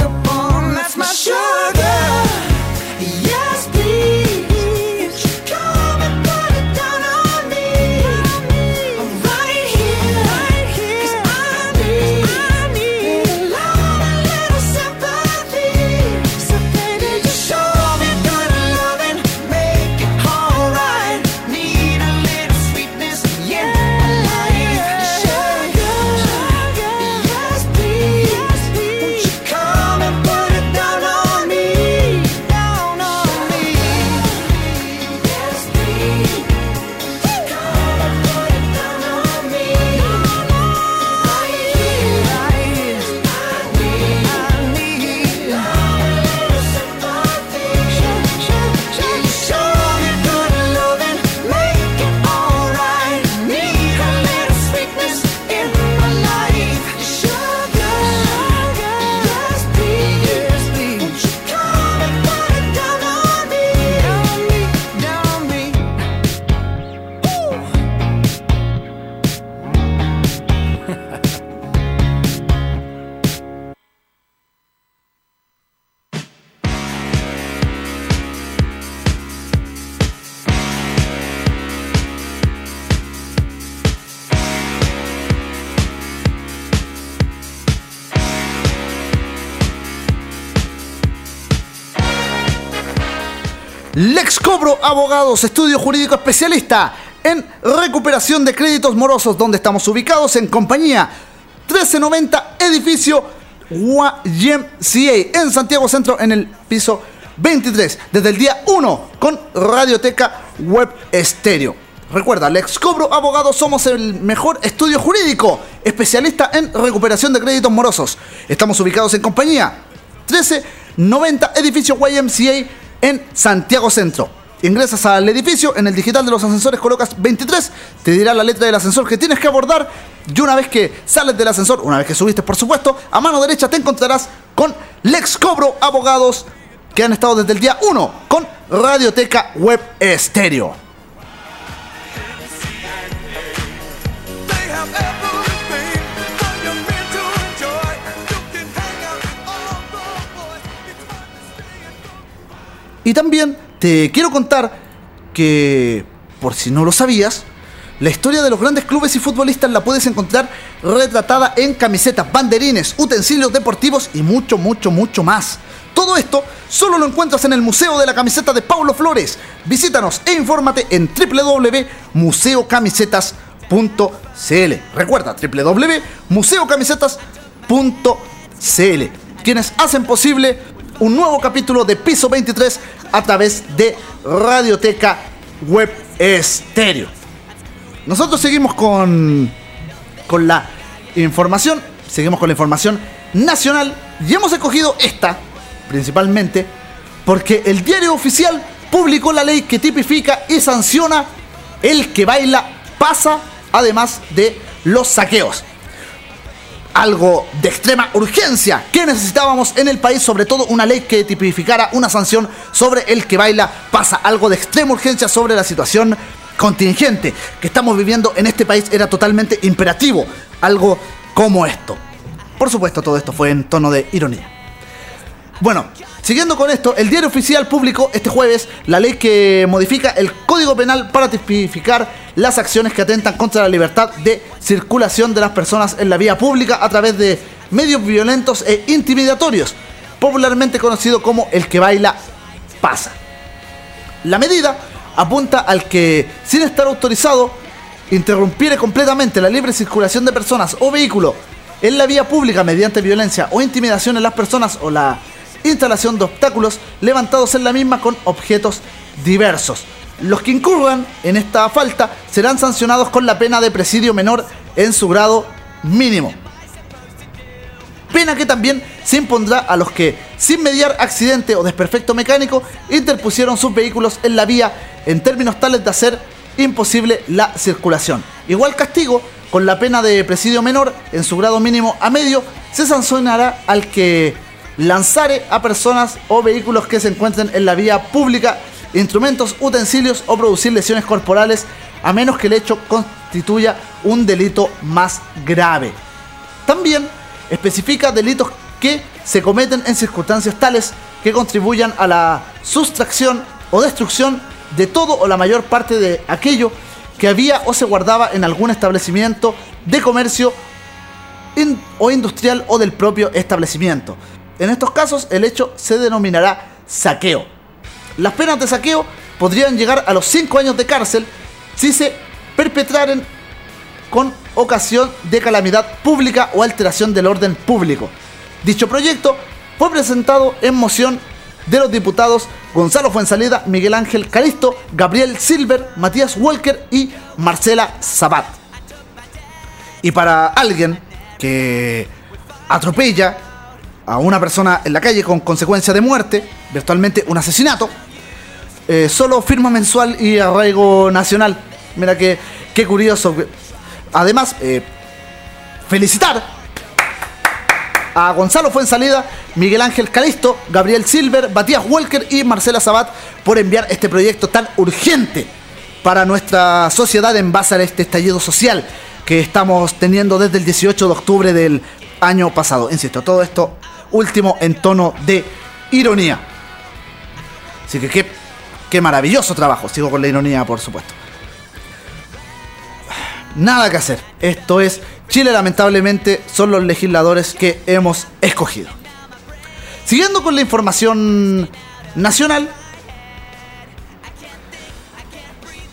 Abogados, estudio jurídico especialista en recuperación de créditos morosos, donde estamos ubicados en compañía 1390 edificio YMCA en Santiago Centro en el piso 23, desde el día 1 con Radioteca Web Estéreo. Recuerda, Lex Cobro Abogados somos el mejor estudio jurídico, especialista en recuperación de créditos morosos. Estamos ubicados en compañía 1390 edificio YMCA en Santiago Centro. Ingresas al edificio, en el digital de los ascensores colocas 23, te dirá la letra del ascensor que tienes que abordar y una vez que sales del ascensor, una vez que subiste por supuesto, a mano derecha te encontrarás con Lex Cobro Abogados que han estado desde el día 1 con Radioteca Web Estéreo. Y también te quiero contar que, por si no lo sabías, la historia de los grandes clubes y futbolistas la puedes encontrar retratada en camisetas, banderines, utensilios deportivos y mucho, mucho, mucho más. Todo esto solo lo encuentras en el Museo de la Camiseta de Paulo Flores. Visítanos e infórmate en www.museocamisetas.cl. Recuerda, www.museocamisetas.cl. Quienes hacen posible un nuevo capítulo de Piso 23 a través de Radioteca Web Estéreo. Nosotros seguimos con, con la información, seguimos con la información nacional y hemos escogido esta principalmente porque el diario oficial publicó la ley que tipifica y sanciona el que baila pasa además de los saqueos algo de extrema urgencia que necesitábamos en el país, sobre todo una ley que tipificara una sanción sobre el que baila pasa, algo de extrema urgencia sobre la situación contingente que estamos viviendo en este país era totalmente imperativo, algo como esto. Por supuesto, todo esto fue en tono de ironía. Bueno, siguiendo con esto, el diario oficial publicó este jueves la ley que modifica el Código Penal para tipificar las acciones que atentan contra la libertad de circulación de las personas en la vía pública a través de medios violentos e intimidatorios, popularmente conocido como el que baila pasa. La medida apunta al que, sin estar autorizado, interrumpiere completamente la libre circulación de personas o vehículos en la vía pública mediante violencia o intimidación en las personas o la instalación de obstáculos levantados en la misma con objetos diversos. Los que incurran en esta falta serán sancionados con la pena de presidio menor en su grado mínimo. Pena que también se impondrá a los que, sin mediar accidente o desperfecto mecánico, interpusieron sus vehículos en la vía en términos tales de hacer imposible la circulación. Igual castigo, con la pena de presidio menor en su grado mínimo a medio, se sancionará al que lanzare a personas o vehículos que se encuentren en la vía pública instrumentos, utensilios o producir lesiones corporales a menos que el hecho constituya un delito más grave. También especifica delitos que se cometen en circunstancias tales que contribuyan a la sustracción o destrucción de todo o la mayor parte de aquello que había o se guardaba en algún establecimiento de comercio o industrial o del propio establecimiento. En estos casos el hecho se denominará saqueo. Las penas de saqueo podrían llegar a los 5 años de cárcel si se perpetraren con ocasión de calamidad pública o alteración del orden público. Dicho proyecto fue presentado en moción de los diputados Gonzalo Fuensalida, Miguel Ángel Calisto, Gabriel Silver, Matías Walker y Marcela Sabat. Y para alguien que atropella a una persona en la calle con consecuencia de muerte, virtualmente un asesinato, eh, solo firma mensual y arraigo nacional. Mira que, qué curioso. Además, eh, felicitar a Gonzalo Fuensalida, Miguel Ángel Calisto, Gabriel Silver, Matías Walker y Marcela Sabat por enviar este proyecto tan urgente para nuestra sociedad en base a este estallido social que estamos teniendo desde el 18 de octubre del año pasado. Insisto, todo esto último en tono de ironía. Así que qué, qué maravilloso trabajo. Sigo con la ironía, por supuesto. Nada que hacer. Esto es Chile, lamentablemente, son los legisladores que hemos escogido. Siguiendo con la información nacional,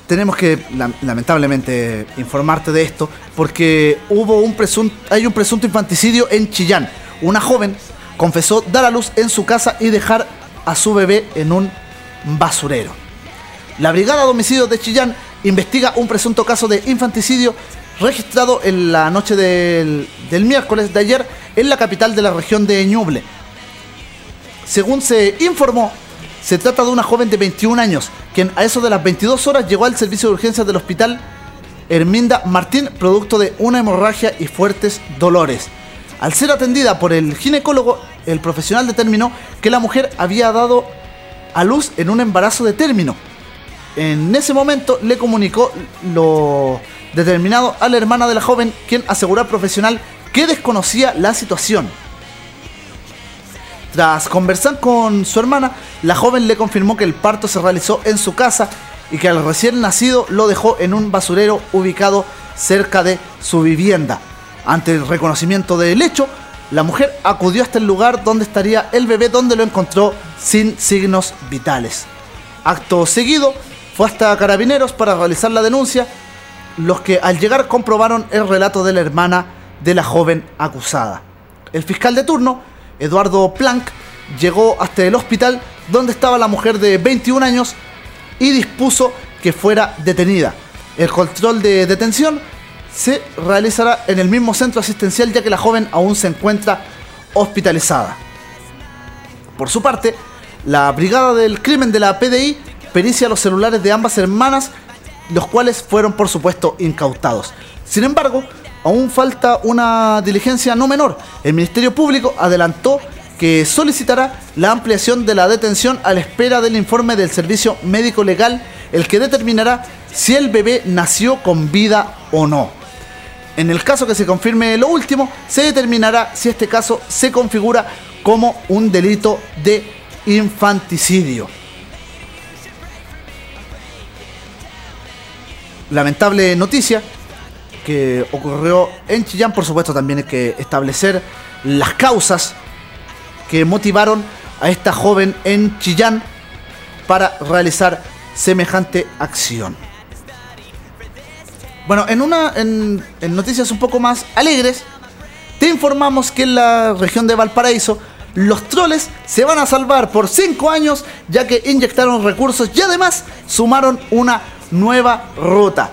tenemos que la- lamentablemente informarte de esto porque hubo un presunto hay un presunto infanticidio en Chillán. Una joven confesó dar a luz en su casa y dejar a su bebé en un basurero. La Brigada de Homicidios de Chillán investiga un presunto caso de infanticidio registrado en la noche del, del miércoles de ayer en la capital de la región de Ñuble. Según se informó, se trata de una joven de 21 años, quien a eso de las 22 horas llegó al servicio de urgencias del hospital Herminda Martín, producto de una hemorragia y fuertes dolores. Al ser atendida por el ginecólogo, el profesional determinó que la mujer había dado a luz en un embarazo de término. En ese momento le comunicó lo determinado a la hermana de la joven, quien aseguró al profesional que desconocía la situación. Tras conversar con su hermana, la joven le confirmó que el parto se realizó en su casa y que al recién nacido lo dejó en un basurero ubicado cerca de su vivienda. Ante el reconocimiento del hecho, la mujer acudió hasta el lugar donde estaría el bebé donde lo encontró sin signos vitales. Acto seguido, fue hasta Carabineros para realizar la denuncia, los que al llegar comprobaron el relato de la hermana de la joven acusada. El fiscal de turno, Eduardo Planck, llegó hasta el hospital donde estaba la mujer de 21 años y dispuso que fuera detenida. El control de detención se realizará en el mismo centro asistencial ya que la joven aún se encuentra hospitalizada. Por su parte, la Brigada del Crimen de la PDI pericia los celulares de ambas hermanas, los cuales fueron por supuesto incautados. Sin embargo, aún falta una diligencia no menor. El Ministerio Público adelantó que solicitará la ampliación de la detención a la espera del informe del Servicio Médico Legal, el que determinará si el bebé nació con vida o no. En el caso que se confirme lo último, se determinará si este caso se configura como un delito de infanticidio. Lamentable noticia que ocurrió en Chillán, por supuesto también hay que establecer las causas que motivaron a esta joven en Chillán para realizar semejante acción. Bueno, en una en, noticias un poco más alegres, te informamos que en la región de Valparaíso los troles se van a salvar por 5 años ya que inyectaron recursos y además sumaron una nueva ruta.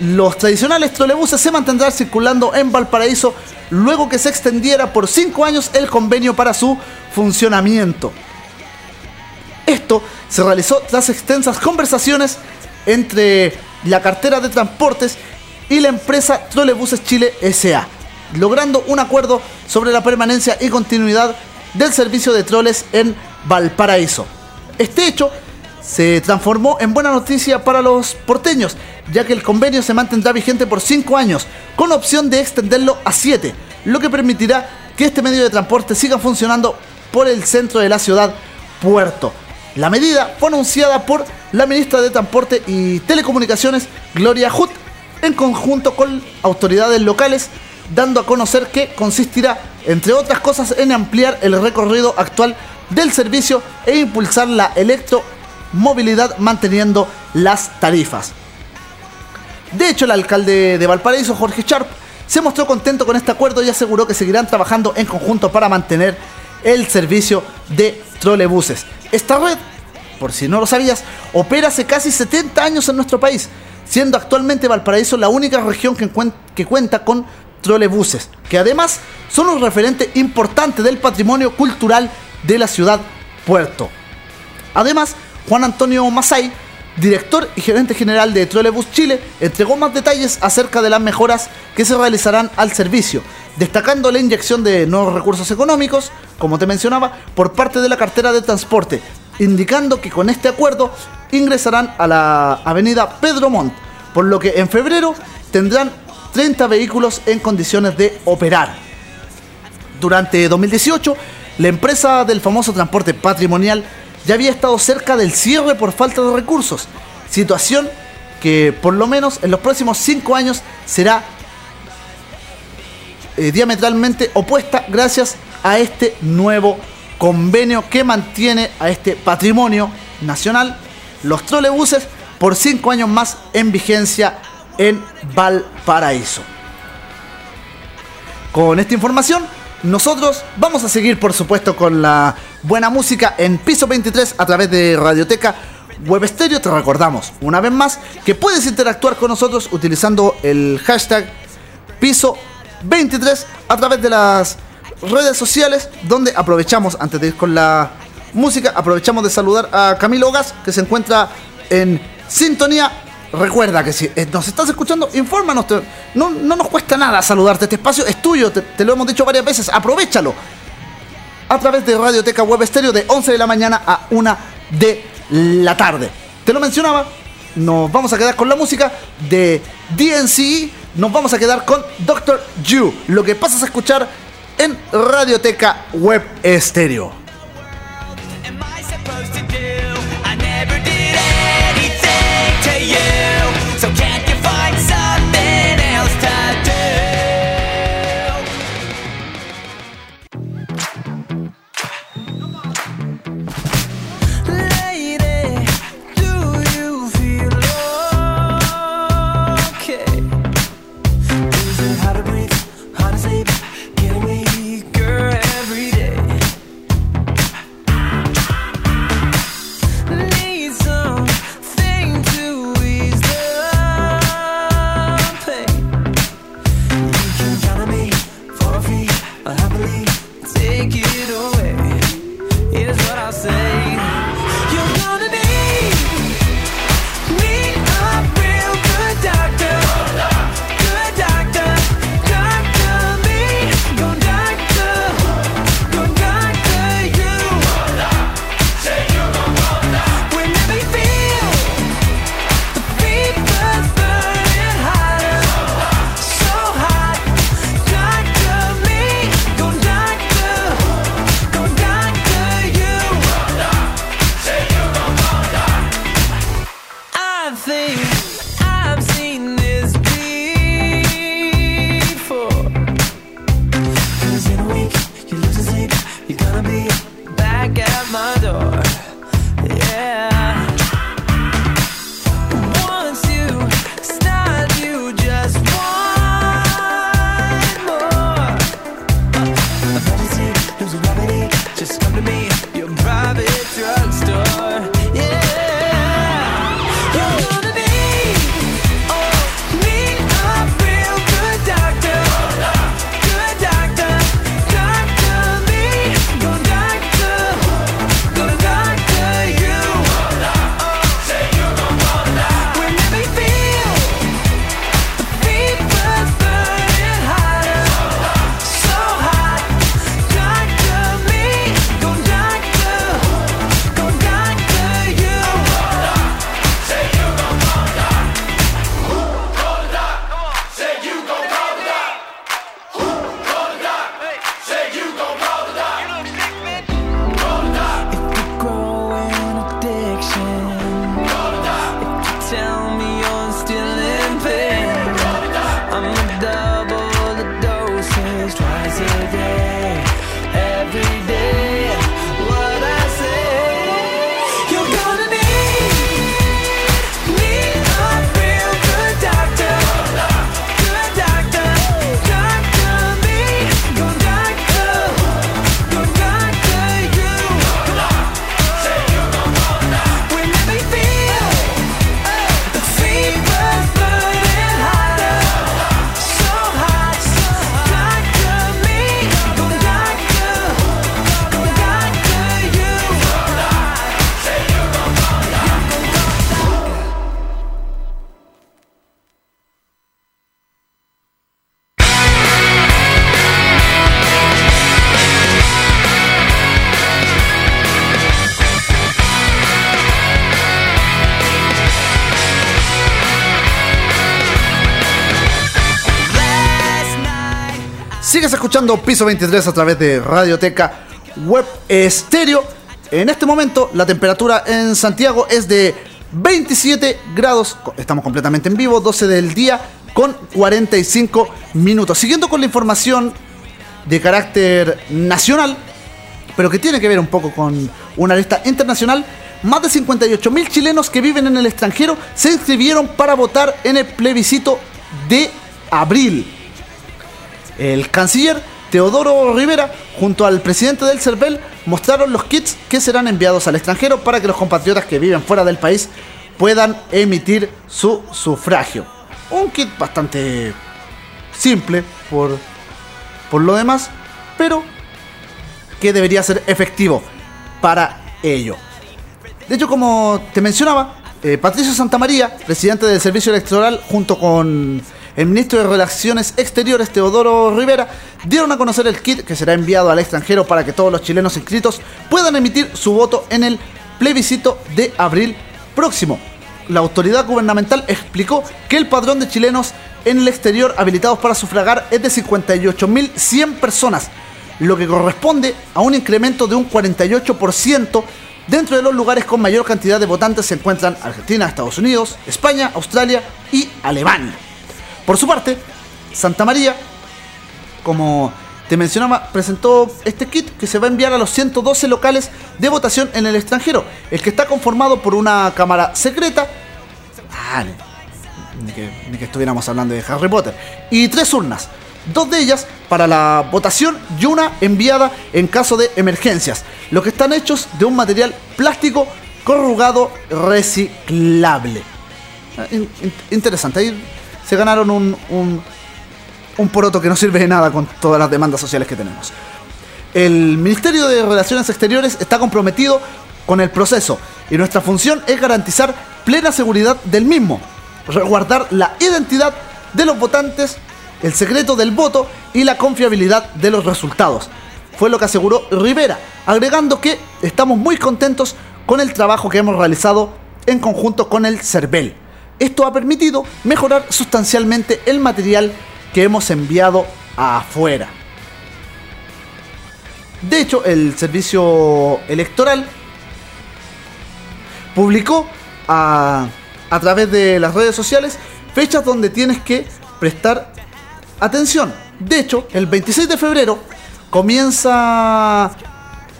Los tradicionales trolebuses se mantendrán circulando en Valparaíso luego que se extendiera por 5 años el convenio para su funcionamiento. Esto se realizó tras extensas conversaciones entre la cartera de transportes y la empresa Trolebuses Chile SA, logrando un acuerdo sobre la permanencia y continuidad del servicio de troles en Valparaíso. Este hecho se transformó en buena noticia para los porteños, ya que el convenio se mantendrá vigente por 5 años, con opción de extenderlo a 7, lo que permitirá que este medio de transporte siga funcionando por el centro de la ciudad, Puerto. La medida fue anunciada por la ministra de Transporte y Telecomunicaciones, Gloria Hutt, en conjunto con autoridades locales, dando a conocer que consistirá, entre otras cosas, en ampliar el recorrido actual del servicio e impulsar la electromovilidad manteniendo las tarifas. De hecho, el alcalde de Valparaíso, Jorge Sharp, se mostró contento con este acuerdo y aseguró que seguirán trabajando en conjunto para mantener el servicio de trolebuses. Esta red, por si no lo sabías, opera hace casi 70 años en nuestro país, siendo actualmente Valparaíso la única región que, cuenta con trolebuses, que además son un referente importante del patrimonio cultural de la ciudad Puerto. Además, Juan Antonio Masay, director y gerente general de Trolebus Chile, entregó más detalles acerca de las mejoras que se realizarán al servicio, destacando la inyección de nuevos recursos económicos, como te mencionaba, por parte de la cartera de transporte, indicando que con este acuerdo ingresarán a la avenida Pedro Montt, por lo que en febrero tendrán 30 vehículos en condiciones de operar. Durante 2018, la empresa del famoso transporte patrimonial ya había estado cerca del cierre por falta de recursos, situación que por lo menos en los próximos 5 años será eh, diametralmente opuesta gracias a este nuevo convenio que mantiene a este patrimonio nacional, los trolebuses, por 5 años más en vigencia en Valparaíso. Con esta información, nosotros vamos a seguir, por supuesto, con la buena música en piso 23 a través de Radioteca Web Stereo. Te recordamos una vez más que puedes interactuar con nosotros utilizando el hashtag piso 23 a través de las redes sociales, donde aprovechamos, antes de ir con la música, aprovechamos de saludar a Camilo Gas, que se encuentra en sintonía. Recuerda que si eh, nos estás escuchando, infórmanos. no, no nos cuesta nada saludarte. Este espacio es tuyo, te, te lo hemos dicho varias veces. Aprovechalo. A través de Radioteca Web Estéreo de 11 de la mañana a 1 de la tarde. Te lo mencionaba. Nos vamos a quedar con la música de DNC. Nos vamos a quedar con Doctor You. Lo que pasas a escuchar en Radioteca Web Estéreo. yeah Piso 23 a través de Radioteca Web Estéreo. En este momento la temperatura en Santiago es de 27 grados. Estamos completamente en vivo, 12 del día con 45 minutos. Siguiendo con la información de carácter nacional, pero que tiene que ver un poco con una lista internacional. Más de 58 mil chilenos que viven en el extranjero se inscribieron para votar en el plebiscito de abril. El canciller Teodoro Rivera, junto al presidente del CERVEL, mostraron los kits que serán enviados al extranjero para que los compatriotas que viven fuera del país puedan emitir su sufragio. Un kit bastante simple por, por lo demás, pero que debería ser efectivo para ello. De hecho, como te mencionaba, eh, Patricio Santamaría, presidente del Servicio Electoral, junto con el ministro de Relaciones Exteriores, Teodoro Rivera, dieron a conocer el kit que será enviado al extranjero para que todos los chilenos inscritos puedan emitir su voto en el plebiscito de abril próximo. La autoridad gubernamental explicó que el padrón de chilenos en el exterior habilitados para sufragar es de 58.100 personas, lo que corresponde a un incremento de un 48% Dentro de los lugares con mayor cantidad de votantes se encuentran Argentina, Estados Unidos, España, Australia y Alemania. Por su parte, Santa María, como te mencionaba, presentó este kit que se va a enviar a los 112 locales de votación en el extranjero, el que está conformado por una cámara secreta. Ah, ni que, estuviéramos hablando de Harry Potter. Y tres urnas. Dos de ellas para la votación y una enviada en caso de emergencias. Los que están hechos de un material plástico corrugado reciclable. Ah, in- in- interesante. Ahí se ganaron un, un, un poroto que no sirve de nada con todas las demandas sociales que tenemos. El Ministerio de Relaciones Exteriores está comprometido con el proceso y nuestra función es garantizar plena seguridad del mismo, resguardar la identidad de los votantes, el secreto del voto y la confiabilidad de los resultados. Fue lo que aseguró Rivera, agregando que estamos muy contentos con el trabajo que hemos realizado en conjunto con el CERVEL. Esto ha permitido mejorar sustancialmente el material que hemos enviado afuera. De hecho, el servicio electoral publicó a, a través de las redes sociales fechas donde tienes que prestar atención. De hecho, el 26 de febrero comienza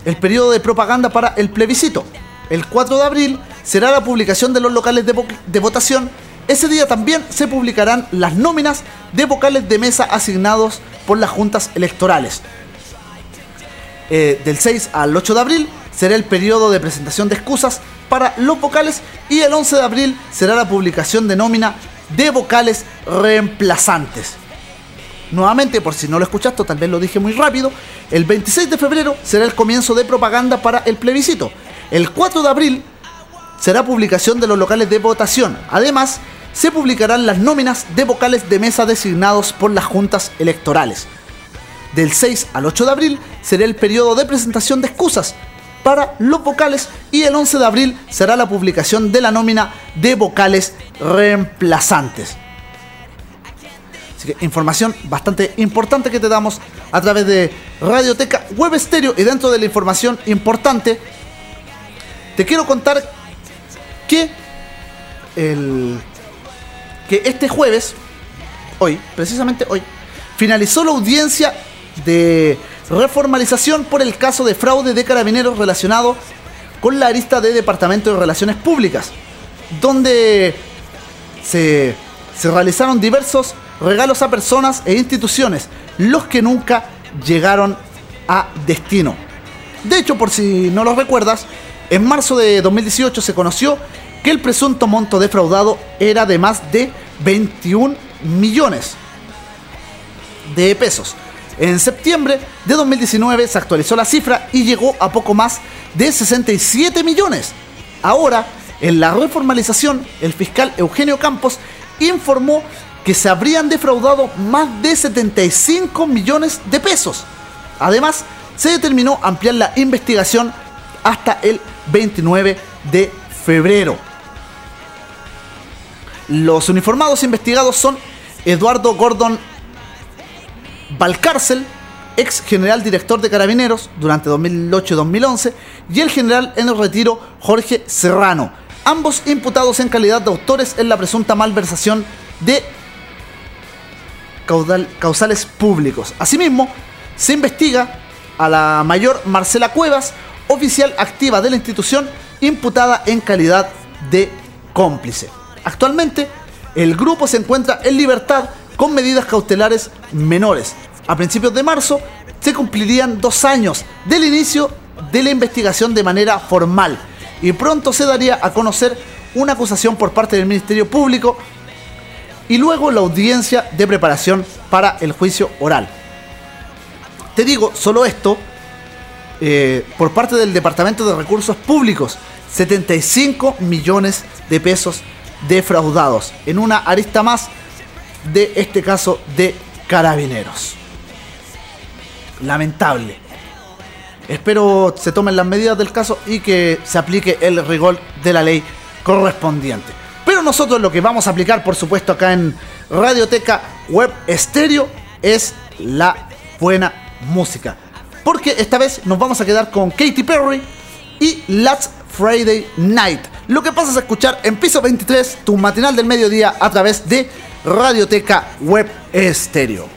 el periodo de propaganda para el plebiscito. El 4 de abril será la publicación de los locales de, vo- de votación. Ese día también se publicarán las nóminas de vocales de mesa asignados por las juntas electorales. Eh, del 6 al 8 de abril será el periodo de presentación de excusas para los vocales y el 11 de abril será la publicación de nómina de vocales reemplazantes. Nuevamente, por si no lo escuchaste, tal vez lo dije muy rápido, el 26 de febrero será el comienzo de propaganda para el plebiscito. El 4 de abril será publicación de los locales de votación. Además, se publicarán las nóminas de vocales de mesa designados por las juntas electorales. Del 6 al 8 de abril será el periodo de presentación de excusas para los vocales y el 11 de abril será la publicación de la nómina de vocales reemplazantes. Así que información bastante importante que te damos a través de Radioteca Web Estéreo y dentro de la información importante te quiero contar que el que este jueves hoy, precisamente hoy, finalizó la audiencia de reformalización por el caso de fraude de carabineros relacionado con la arista de Departamento de Relaciones Públicas, donde se, se realizaron diversos regalos a personas e instituciones, los que nunca llegaron a destino. De hecho, por si no lo recuerdas, en marzo de 2018 se conoció que el presunto monto defraudado era de más de 21 millones de pesos. En septiembre de 2019 se actualizó la cifra y llegó a poco más de 67 millones. Ahora, en la reformalización, el fiscal Eugenio Campos informó que se habrían defraudado más de 75 millones de pesos. Además, se determinó ampliar la investigación hasta el 29 de febrero. Los uniformados investigados son Eduardo Gordon Valcárcel, ex general director de Carabineros durante 2008-2011, y el general en el retiro Jorge Serrano, ambos imputados en calidad de autores en la presunta malversación de causales públicos. Asimismo, se investiga a la mayor Marcela Cuevas, oficial activa de la institución, imputada en calidad de cómplice. Actualmente, el grupo se encuentra en libertad con medidas cautelares menores. A principios de marzo se cumplirían dos años del inicio de la investigación de manera formal y pronto se daría a conocer una acusación por parte del Ministerio Público y luego la audiencia de preparación para el juicio oral. Te digo solo esto, eh, por parte del Departamento de Recursos Públicos, 75 millones de pesos defraudados en una arista más de este caso de carabineros. Lamentable. Espero se tomen las medidas del caso y que se aplique el rigor de la ley correspondiente. Pero nosotros lo que vamos a aplicar, por supuesto, acá en Radioteca Web Estéreo es la buena música. Porque esta vez nos vamos a quedar con Katy Perry y Last Friday Night. Lo que pasas a escuchar en piso 23, tu matinal del mediodía a través de Radioteca Web Estéreo.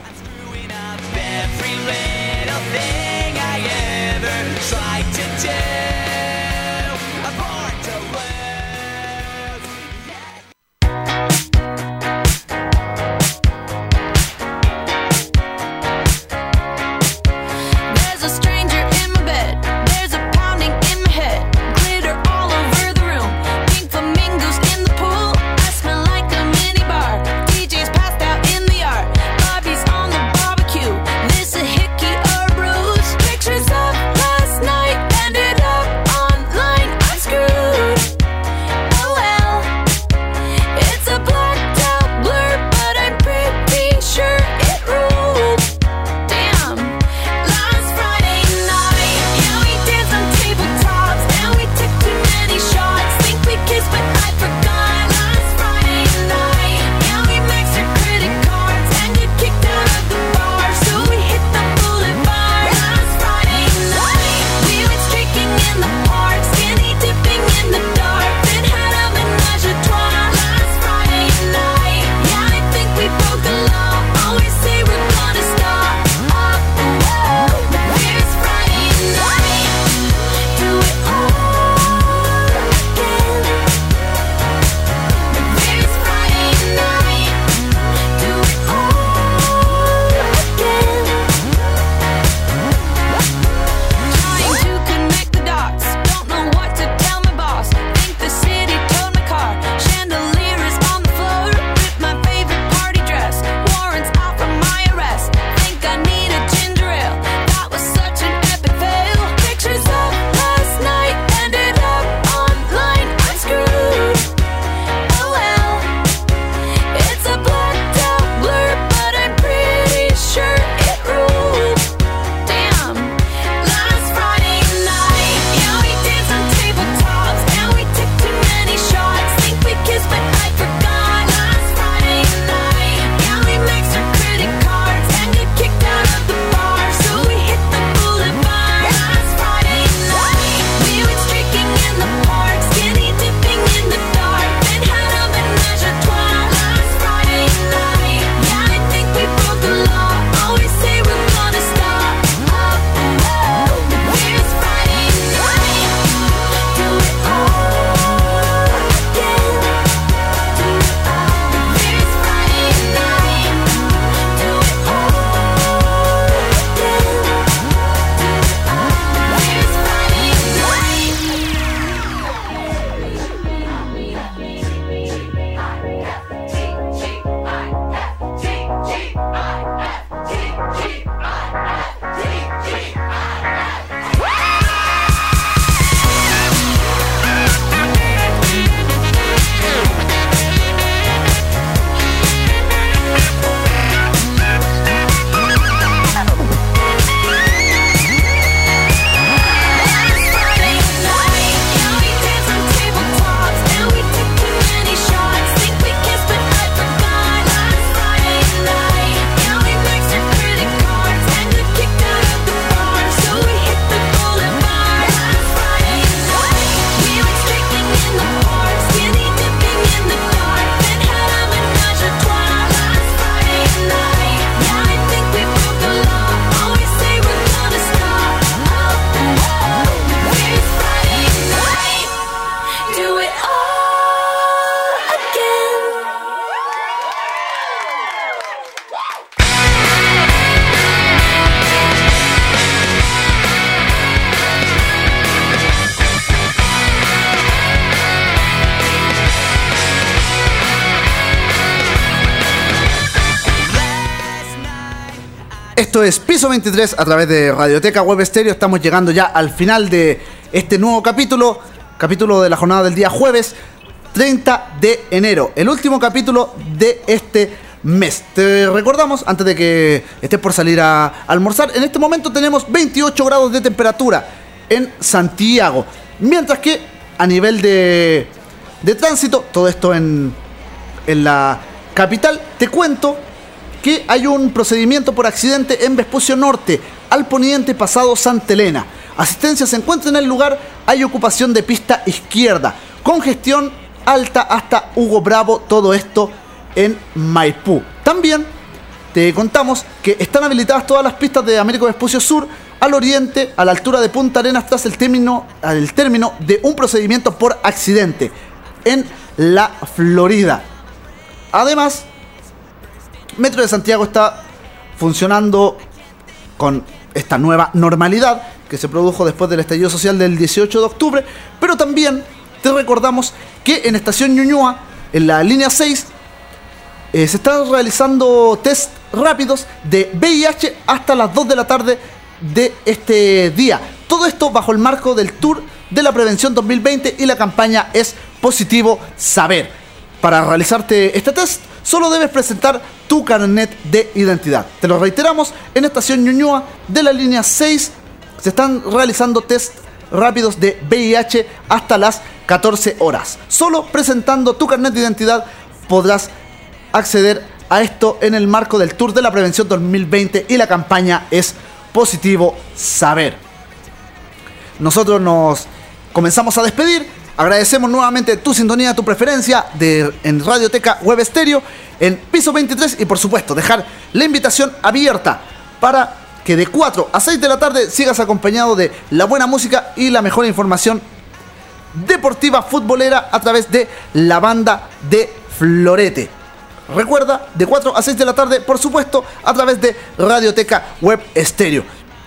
Esto es Piso 23 a través de Radioteca Web Estéreo. Estamos llegando ya al final de este nuevo capítulo, capítulo de la jornada del día jueves 30 de enero, el último capítulo de este mes. Te recordamos, antes de que estés por salir a almorzar, en este momento tenemos 28 grados de temperatura en Santiago, mientras que a nivel de, de tránsito, todo esto en, en la capital, te cuento que hay un procedimiento por accidente en Vespucio Norte, al poniente pasado Santa Elena. Asistencia se encuentra en el lugar, hay ocupación de pista izquierda, congestión alta hasta Hugo Bravo, todo esto en Maipú. También te contamos que están habilitadas todas las pistas de Américo Vespucio Sur al oriente, a la altura de Punta Arenas, tras el término, el término de un procedimiento por accidente en la Florida. Además, Metro de Santiago está funcionando con esta nueva normalidad que se produjo después del estallido social del 18 de octubre, pero también te recordamos que en Estación Ñuñoa, en la línea 6, eh, se están realizando test rápidos de VIH hasta las 2 de la tarde de este día. Todo esto bajo el marco del Tour de la Prevención 2020 y la campaña es Positivo Saber. Para realizarte este test, solo debes presentar tu carnet de identidad. Te lo reiteramos, en Estación Ñuñoa de la línea 6 se están realizando test rápidos de VIH hasta las 14 horas. Solo presentando tu carnet de identidad podrás acceder a esto en el marco del Tour de la Prevención 2020 y la campaña es Positivo Saber. Nosotros nos comenzamos a despedir. Agradecemos nuevamente tu sintonía, tu preferencia de, en Radioteca Web Estéreo, en piso 23 y por supuesto dejar la invitación abierta para que de 4 a 6 de la tarde sigas acompañado de la buena música y la mejor información deportiva futbolera a través de la banda de Florete. Recuerda, de 4 a 6 de la tarde, por supuesto, a través de Radioteca Web Estéreo.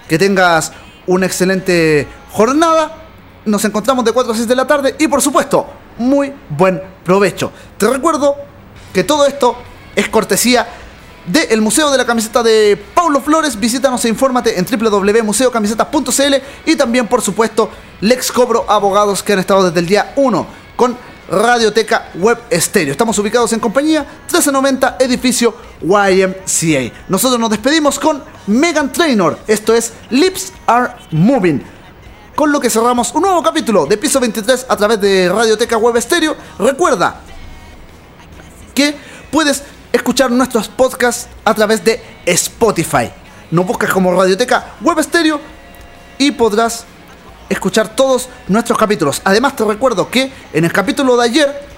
Que tengas una excelente jornada. Nos encontramos de 4 a 6 de la tarde y, por supuesto, muy buen provecho. Te recuerdo que todo esto es cortesía del Museo de la Camiseta de Paulo Flores. Visítanos e infórmate en www.museocamisetas.cl y también, por supuesto, Lex Cobro Abogados que han estado desde el día 1 con Radioteca Web Estéreo. Estamos ubicados en compañía 1390 edificio YMCA. Nosotros nos despedimos con Megan Trainor. Esto es Lips Are Moving. Con lo que cerramos un nuevo capítulo de Piso 23 a través de Radioteca Web Estéreo. Recuerda que puedes escuchar nuestros podcasts a través de Spotify. Nos buscas como Radioteca Web Estéreo y podrás escuchar todos nuestros capítulos. Además te recuerdo que en el capítulo de ayer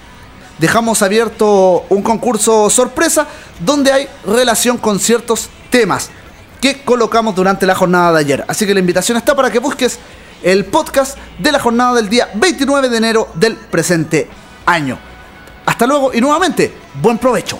dejamos abierto un concurso sorpresa donde hay relación con ciertos temas que colocamos durante la jornada de ayer. Así que la invitación está para que busques el podcast de la jornada del día 29 de enero del presente año. Hasta luego y nuevamente, buen provecho.